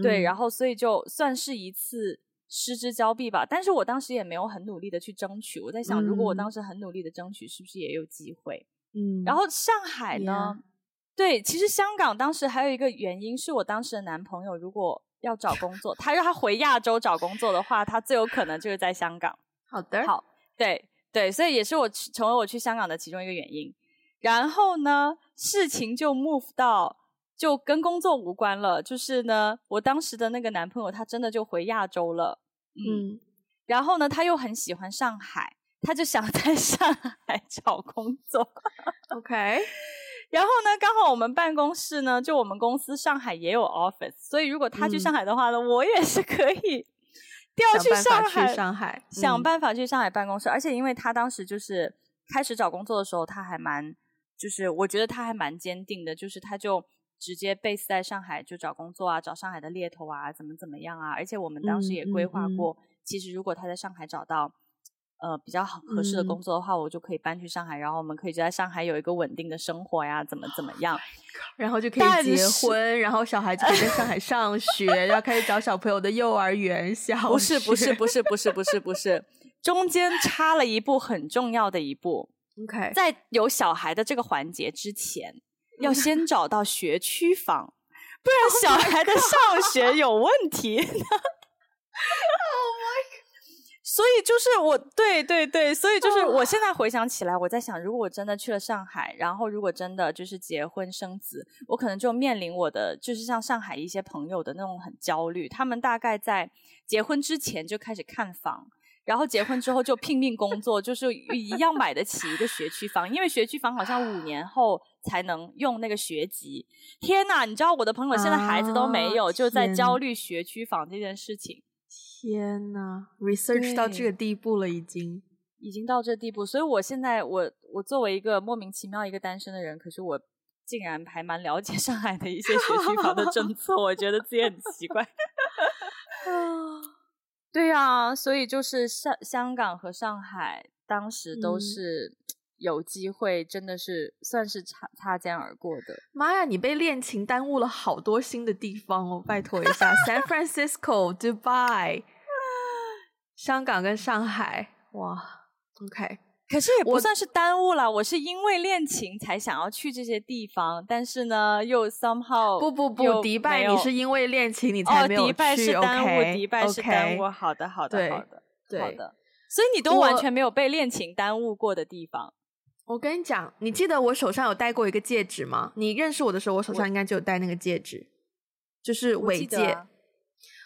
对，嗯、然后所以就算是一次失之交臂吧。但是我当时也没有很努力的去争取。我在想，如果我当时很努力的争取，是不是也有机会？嗯。然后上海呢？嗯、对，其实香港当时还有一个原因，是我当时的男朋友如果。要找工作，他让他回亚洲找工作的话，他最有可能就是在香港。好的，好，对对，所以也是我成为我去香港的其中一个原因。然后呢，事情就 move 到就跟工作无关了，就是呢，我当时的那个男朋友他真的就回亚洲了，嗯，嗯然后呢，他又很喜欢上海，他就想 在上海找工作。OK。然后呢，刚好我们办公室呢，就我们公司上海也有 office，所以如果他去上海的话呢，嗯、我也是可以 调去上海，去上海，想办法去上海办公室。嗯、而且因为他当时就是开始找工作的时候，他还蛮，就是我觉得他还蛮坚定的，就是他就直接 base 在上海就找工作啊，找上海的猎头啊，怎么怎么样啊。而且我们当时也规划过，嗯嗯嗯、其实如果他在上海找到。呃，比较好合适的工作的话，嗯、我就可以搬去上海，然后我们可以就在上海有一个稳定的生活呀，怎么怎么样，然后就可以结婚，然后小孩就可以在上海上学，然后开始找小朋友的幼儿园、小学。不是不是不是不是不是不是，中间插了一步很重要的一步。OK，在有小孩的这个环节之前，要先找到学区房，不然小孩的上学有问题。Oh. 所以就是我，对对对，所以就是我现在回想起来，我在想，如果我真的去了上海，然后如果真的就是结婚生子，我可能就面临我的就是像上海一些朋友的那种很焦虑，他们大概在结婚之前就开始看房，然后结婚之后就拼命工作，就是一样买得起一个学区房，因为学区房好像五年后才能用那个学籍。天呐，你知道我的朋友现在孩子都没有，就在焦虑学区房这件事情。天呐，research 到这个地步了，已经已经到这地步，所以我现在我我作为一个莫名其妙一个单身的人，可是我竟然还蛮了解上海的一些学区房的政 策，我觉得自己很奇怪。对呀、啊，所以就是上香港和上海当时都是。嗯有机会真的是算是擦擦肩而过的。妈呀，你被恋情耽误了好多新的地方哦！拜托一下，San Francisco、Dubai、香港跟上海，哇，OK。可是也不算是耽误了，我，我是因为恋情才想要去这些地方，但是呢，又 somehow 不不不，迪拜你是因为恋情你才没有去，哦，迪拜是耽误，OK，迪拜是耽误。Okay, 好的好的好的对好的，所以你都完全没有被恋情耽误过的地方。我跟你讲，你记得我手上有戴过一个戒指吗？你认识我的时候，我手上应该就有戴那个戒指，就是尾戒。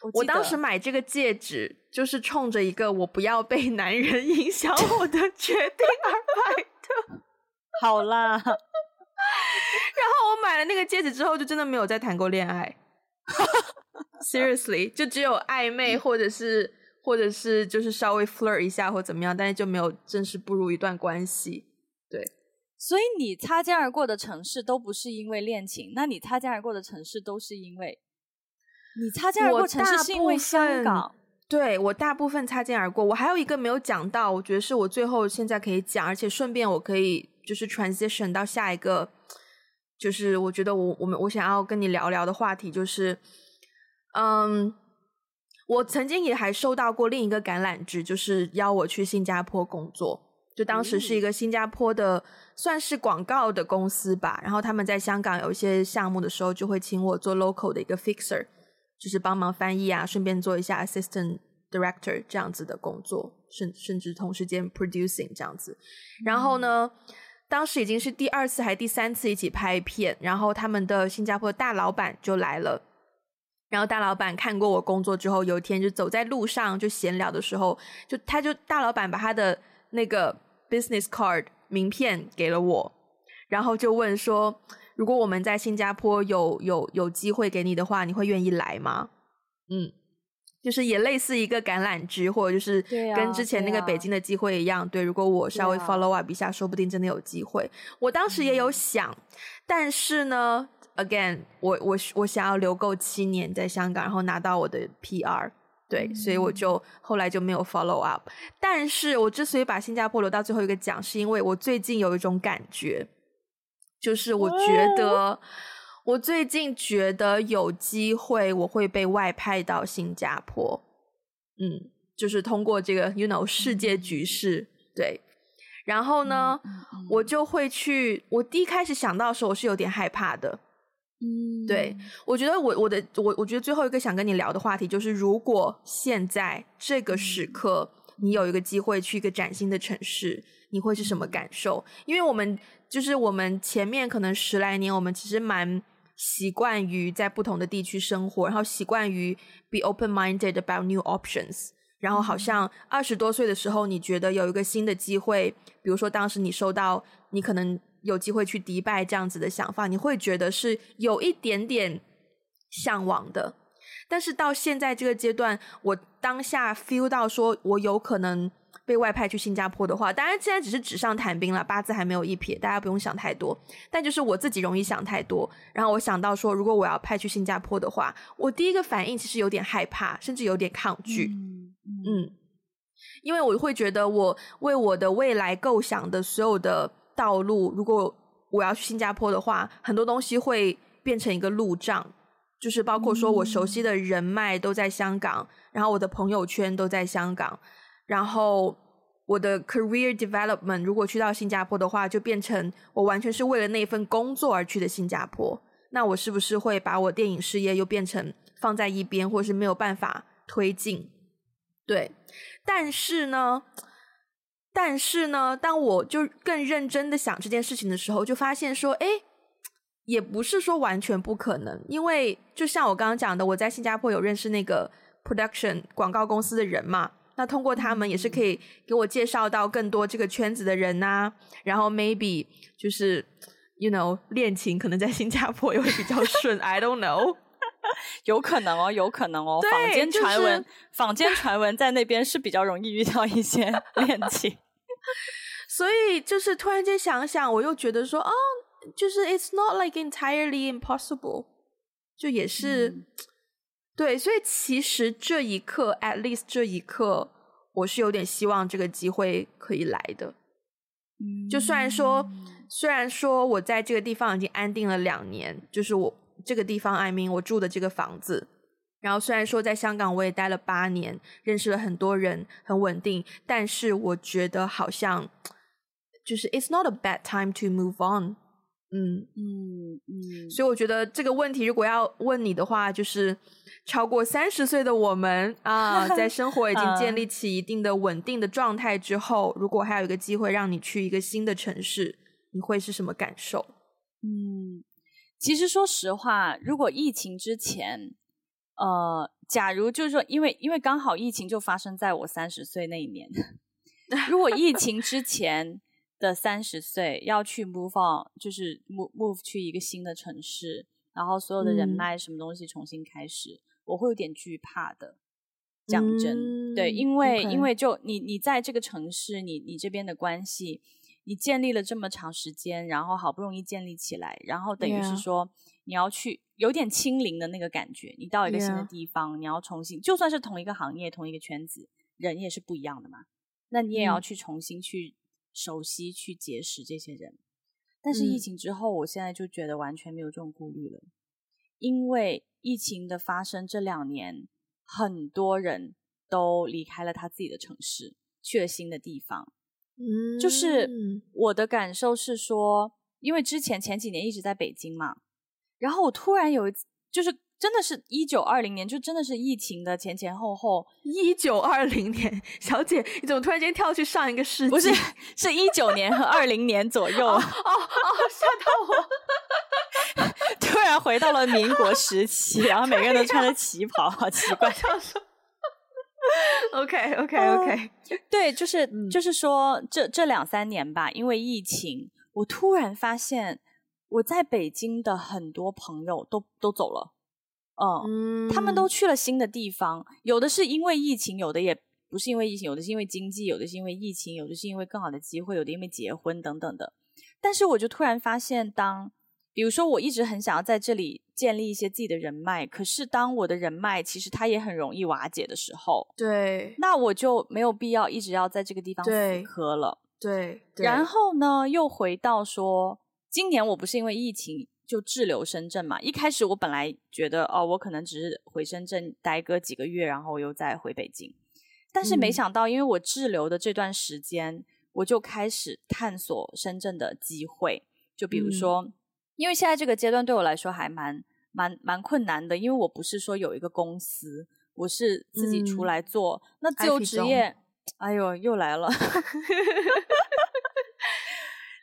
我，我当时买这个戒指，就是冲着一个我不要被男人影响 我的决定而买的。好啦，然后我买了那个戒指之后，就真的没有再谈过恋爱。Seriously，就只有暧昧，或者是或者是就是稍微 flirt 一下或怎么样，但是就没有正式步入一段关系。对，所以你擦肩而过的城市都不是因为恋情，那你擦肩而过的城市都是因为你擦肩而过城市是因为香港。对，我大部分擦肩而过，我还有一个没有讲到，我觉得是我最后现在可以讲，而且顺便我可以就是 transition 到下一个，就是我觉得我我们我想要跟你聊聊的话题就是，嗯，我曾经也还收到过另一个橄榄枝，就是邀我去新加坡工作。就当时是一个新加坡的，算是广告的公司吧。然后他们在香港有一些项目的时候，就会请我做 local 的一个 fixer，就是帮忙翻译啊，顺便做一下 assistant director 这样子的工作，甚甚至同时间 producing 这样子。然后呢，当时已经是第二次还是第三次一起拍片，然后他们的新加坡大老板就来了。然后大老板看过我工作之后，有一天就走在路上就闲聊的时候，就他就大老板把他的那个。business card 名片给了我，然后就问说：“如果我们在新加坡有有有机会给你的话，你会愿意来吗？”嗯，就是也类似一个橄榄枝，或者就是跟之前那个北京的机会一样。对，啊对，啊、对，如果我稍微 follow up 一下，说不定真的有机会。我当时也有想，嗯、但是呢，again，我我我想要留够七年在香港，然后拿到我的 PR。对，所以我就后来就没有 follow up。但是我之所以把新加坡留到最后一个讲，是因为我最近有一种感觉，就是我觉得我最近觉得有机会我会被外派到新加坡。嗯，就是通过这个，you know，世界局势。对，然后呢，我就会去。我第一开始想到的时候，我是有点害怕的。嗯，对，我觉得我我的我我觉得最后一个想跟你聊的话题就是，如果现在这个时刻你有一个机会去一个崭新的城市，你会是什么感受？因为我们就是我们前面可能十来年，我们其实蛮习惯于在不同的地区生活，然后习惯于 be open-minded about new options，然后好像二十多岁的时候，你觉得有一个新的机会，比如说当时你收到，你可能。有机会去迪拜这样子的想法，你会觉得是有一点点向往的。但是到现在这个阶段，我当下 feel 到说，我有可能被外派去新加坡的话，当然现在只是纸上谈兵了，八字还没有一撇，大家不用想太多。但就是我自己容易想太多，然后我想到说，如果我要派去新加坡的话，我第一个反应其实有点害怕，甚至有点抗拒。嗯，嗯，因为我会觉得我为我的未来构想的所有的。道路，如果我要去新加坡的话，很多东西会变成一个路障，就是包括说我熟悉的人脉都在香港，然后我的朋友圈都在香港，然后我的 career development 如果去到新加坡的话，就变成我完全是为了那份工作而去的新加坡，那我是不是会把我电影事业又变成放在一边，或是没有办法推进？对，但是呢，但是呢，当我就更认真的想这件事情的时候，就发现说，哎，也不是说完全不可能，因为就像我刚刚讲的，我在新加坡有认识那个 production 广告公司的人嘛，那通过他们也是可以给我介绍到更多这个圈子的人呐、啊，然后 maybe 就是，you know，恋情可能在新加坡也会比较顺，I don't know。有可能哦，有可能哦。坊间传闻，就是、坊间传闻在那边是比较容易遇到一些 恋情，所以就是突然间想想，我又觉得说，哦，就是 it's not like entirely impossible，就也是、嗯、对。所以其实这一刻，at least 这一刻，我是有点希望这个机会可以来的。嗯，就虽然说，虽然说我在这个地方已经安定了两年，就是我。这个地方，I mean，我住的这个房子，然后虽然说在香港我也待了八年，认识了很多人，很稳定，但是我觉得好像就是 It's not a bad time to move on。嗯嗯嗯，所以我觉得这个问题如果要问你的话，就是超过三十岁的我们啊，在生活已经建 立起一定的稳定的状态之后，如果还有一个机会让你去一个新的城市，你会是什么感受？嗯。其实说实话，如果疫情之前，呃，假如就是说，因为因为刚好疫情就发生在我三十岁那一年，如果疫情之前的三十岁要去 move on，就是 move move 去一个新的城市，然后所有的人脉什么东西重新开始，嗯、我会有点惧怕的。讲真，嗯、对，因为.因为就你你在这个城市，你你这边的关系。你建立了这么长时间，然后好不容易建立起来，然后等于是说.你要去有点清零的那个感觉。你到一个新的地方.你要重新，就算是同一个行业、同一个圈子，人也是不一样的嘛。那你也要去重新去熟悉、嗯、去结识这些人。但是疫情之后，我现在就觉得完全没有这种顾虑了，因为疫情的发生这两年，很多人都离开了他自己的城市，去了新的地方。嗯，就是我的感受是说，因为之前前几年一直在北京嘛，然后我突然有一次，就是真的是一九二零年，就真的是疫情的前前后后。一九二零年，小姐，你怎么突然间跳去上一个世纪？不是，是一九年和二零年左右。哦哦，哦，吓到我！突然回到了民国时期，然后每个人都穿着旗袍，好奇怪。OK OK OK，、uh, 对，就是、嗯、就是说，这这两三年吧，因为疫情，我突然发现我在北京的很多朋友都都走了，嗯，嗯。他们都去了新的地方，有的是因为疫情，有的也不是因为疫情，有的是因为经济，有的是因为疫情，有的是因为更好的机会，有的因为结婚等等的。但是我就突然发现，当比如说，我一直很想要在这里建立一些自己的人脉，可是当我的人脉其实它也很容易瓦解的时候，对，那我就没有必要一直要在这个地方死磕了。对，对。然后呢，又回到说，今年我不是因为疫情就滞留深圳嘛？一开始我本来觉得，哦，我可能只是回深圳待个几个月，然后又再回北京。但是没想到，因为我滞留的这段时间，嗯、我就开始探索深圳的机会，就比如说。嗯因为现在这个阶段对我来说还蛮蛮蛮困难的，因为我不是说有一个公司，我是自己出来做。嗯、那自由职业，哎呦，又来了。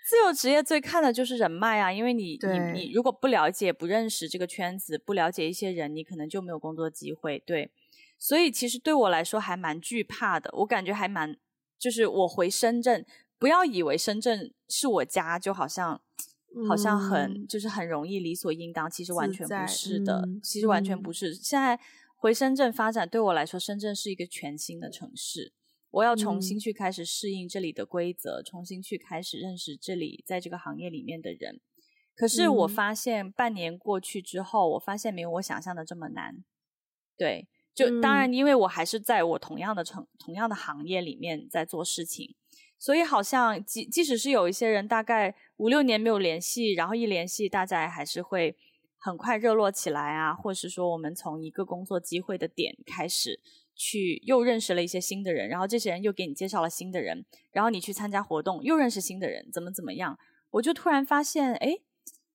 自由职业最看的就是人脉啊，因为你你你如果不了解、不认识这个圈子，不了解一些人，你可能就没有工作机会。对，所以其实对我来说还蛮惧怕的。我感觉还蛮，就是我回深圳，不要以为深圳是我家，就好像。好像很、嗯、就是很容易理所应当，其实完全不是的，嗯、其实完全不是。嗯、现在回深圳发展，对我来说，深圳是一个全新的城市，我要重新去开始适应这里的规则，嗯、重新去开始认识这里在这个行业里面的人。可是我发现半年过去之后，我发现没有我想象的这么难。对，就当然，因为我还是在我同样的城、同样的行业里面在做事情。所以好像即即使是有一些人大概五六年没有联系，然后一联系，大家还是会很快热络起来啊，或是说我们从一个工作机会的点开始去又认识了一些新的人，然后这些人又给你介绍了新的人，然后你去参加活动又认识新的人，怎么怎么样，我就突然发现，哎，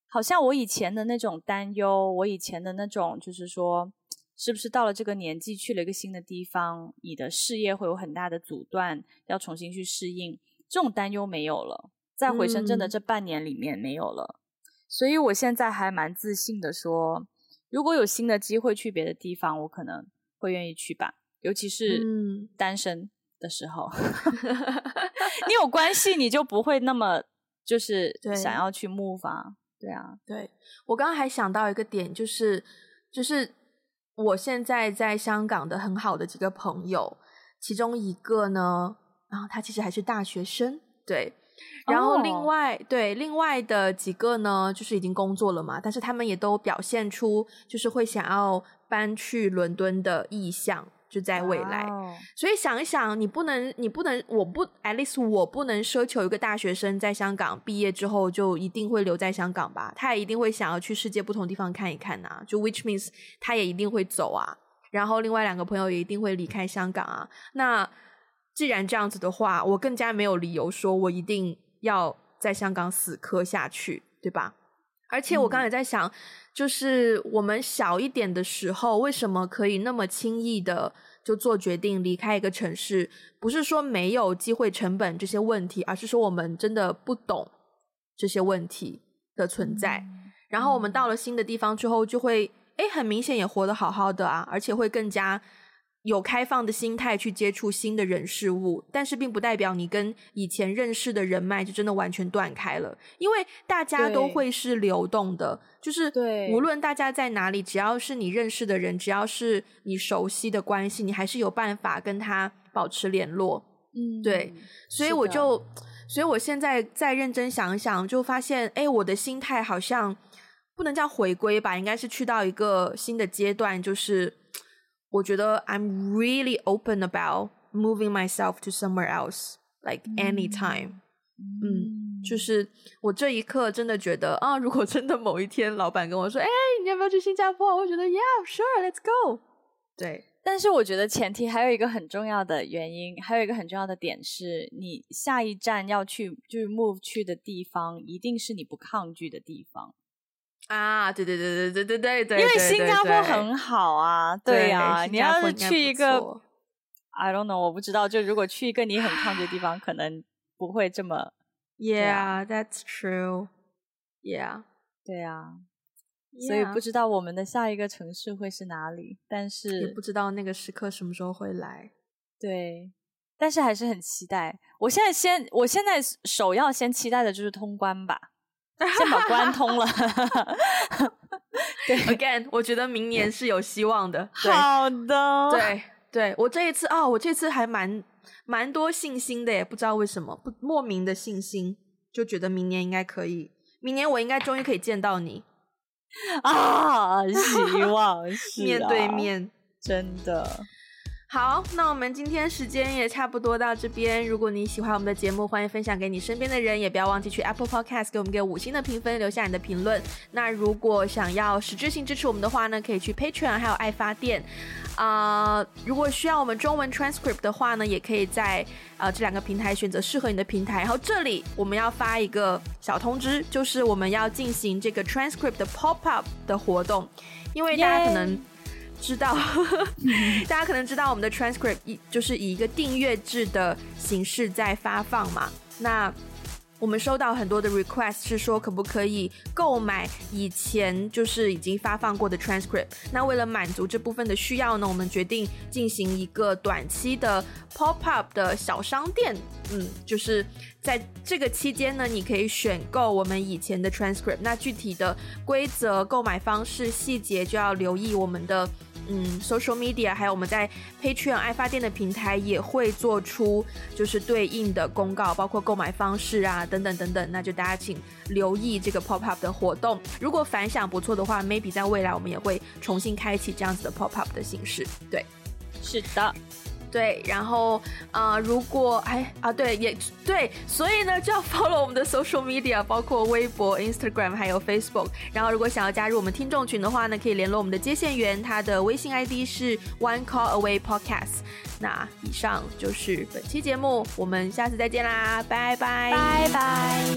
好像我以前的那种担忧，我以前的那种就是说是不是到了这个年纪去了一个新的地方，你的事业会有很大的阻断，要重新去适应，这种担忧没有了，在回深圳的这半年里面没有了，嗯、所以我现在还蛮自信的说，如果有新的机会去别的地方，我可能会愿意去吧，尤其是单身的时候，嗯、你有关系你就不会那么就是想要去 move 啊。对啊，对，我刚刚还想到一个点，就是就是我现在在香港的很好的几个朋友，其中一个呢，然后他其实还是大学生，对，然后另外、oh. 对另外的几个呢，就是已经工作了嘛，但是他们也都表现出就是会想要搬去伦敦的意向。就在未来，Wow. 所以想一想，你不能，你不能，我不，at least 我不能奢求一个大学生在香港毕业之后就一定会留在香港吧？他也一定会想要去世界不同地方看一看呐、啊。就 which means 他也一定会走啊。然后另外两个朋友也一定会离开香港啊。那既然这样子的话，我更加没有理由说我一定要在香港死磕下去，对吧？而且我刚才在想。嗯就是我们小一点的时候，为什么可以那么轻易的就做决定离开一个城市？不是说没有机会成本这些问题，而是说我们真的不懂这些问题的存在。嗯、然后我们到了新的地方之后，就会诶，很明显也活得好好的啊，而且会更加。有开放的心态去接触新的人事物，但是并不代表你跟以前认识的人脉就真的完全断开了，因为大家都会是流动的，就是无论大家在哪里，只要是你认识的人，只要是你熟悉的关系，你还是有办法跟他保持联络。嗯，对，所以我就，所以我现在再认真想一想，就发现，哎，我的心态好像不能叫回归吧，应该是去到一个新的阶段，就是。我觉得 I'm really open about moving myself to somewhere else, like anytime。嗯，嗯，就是我这一刻真的觉得啊，如果真的某一天老板跟我说，哎，你要不要去新加坡？我会觉得 Yeah, sure, let's go。对，但是我觉得前提还有一个很重要的原因，还有一个很重要的点是，你下一站要去就是 move 去的地方，一定是你不抗拒的地方。啊，对对对对对对对对，因为新加坡很好啊，对呀，你要是去一个，I don't know，我不知道，就如果去一个你很抗拒的地方，可能不会这么，Yeah, that's true. Yeah，对啊，所以不知道我们的下一个城市会是哪里，但是也不知道那个时刻什么时候会来，对，但是还是很期待。我现在先，我现在首要先期待的就是通关吧。先把关通了，对，Again，我觉得明年是有希望的。好的，对对，我这一次啊、哦，我这次还蛮蛮多信心的耶，不知道为什么，不莫名的信心，就觉得明年应该可以，明年我应该终于可以见到你啊，希望是、啊、面对面，真的。好，那我们今天时间也差不多到这边。如果你喜欢我们的节目，欢迎分享给你身边的人，也不要忘记去 Apple Podcast 给我们个五星的评分，留下你的评论。那如果想要实质性支持我们的话呢，可以去 Patreon 还有爱发电。啊、呃，如果需要我们中文 transcript 的话呢，也可以在呃这两个平台选择适合你的平台。然后这里我们要发一个小通知，就是我们要进行这个 transcript 的 pop up 的活动，因为大家可能。知道，大家可能知道我们的 transcript 一就是以一个订阅制的形式在发放嘛。那我们收到很多的 request 是说可不可以购买以前就是已经发放过的 transcript。那为了满足这部分的需要呢，我们决定进行一个短期的 pop up 的小商店。嗯，就是在这个期间呢，你可以选购我们以前的 transcript。那具体的规则、购买方式、细节就要留意我们的。嗯，social media 还有我们在 Patreon 爱发电的平台也会做出就是对应的公告，包括购买方式啊等等等等，那就大家请留意这个 pop up 的活动。如果反响不错的话，maybe 在未来我们也会重新开启这样子的 pop up 的形式。对，是的。对然后啊如果哎啊对也对所以呢就要 follow 我们的 social media 包括微博 instagram 还有 facebook 然后如果想要加入我们听众群的话呢可以联络我们的接线员他的微信 id 是 one call away podcast 那以上就是本期节目我们下次再见啦拜拜。拜拜。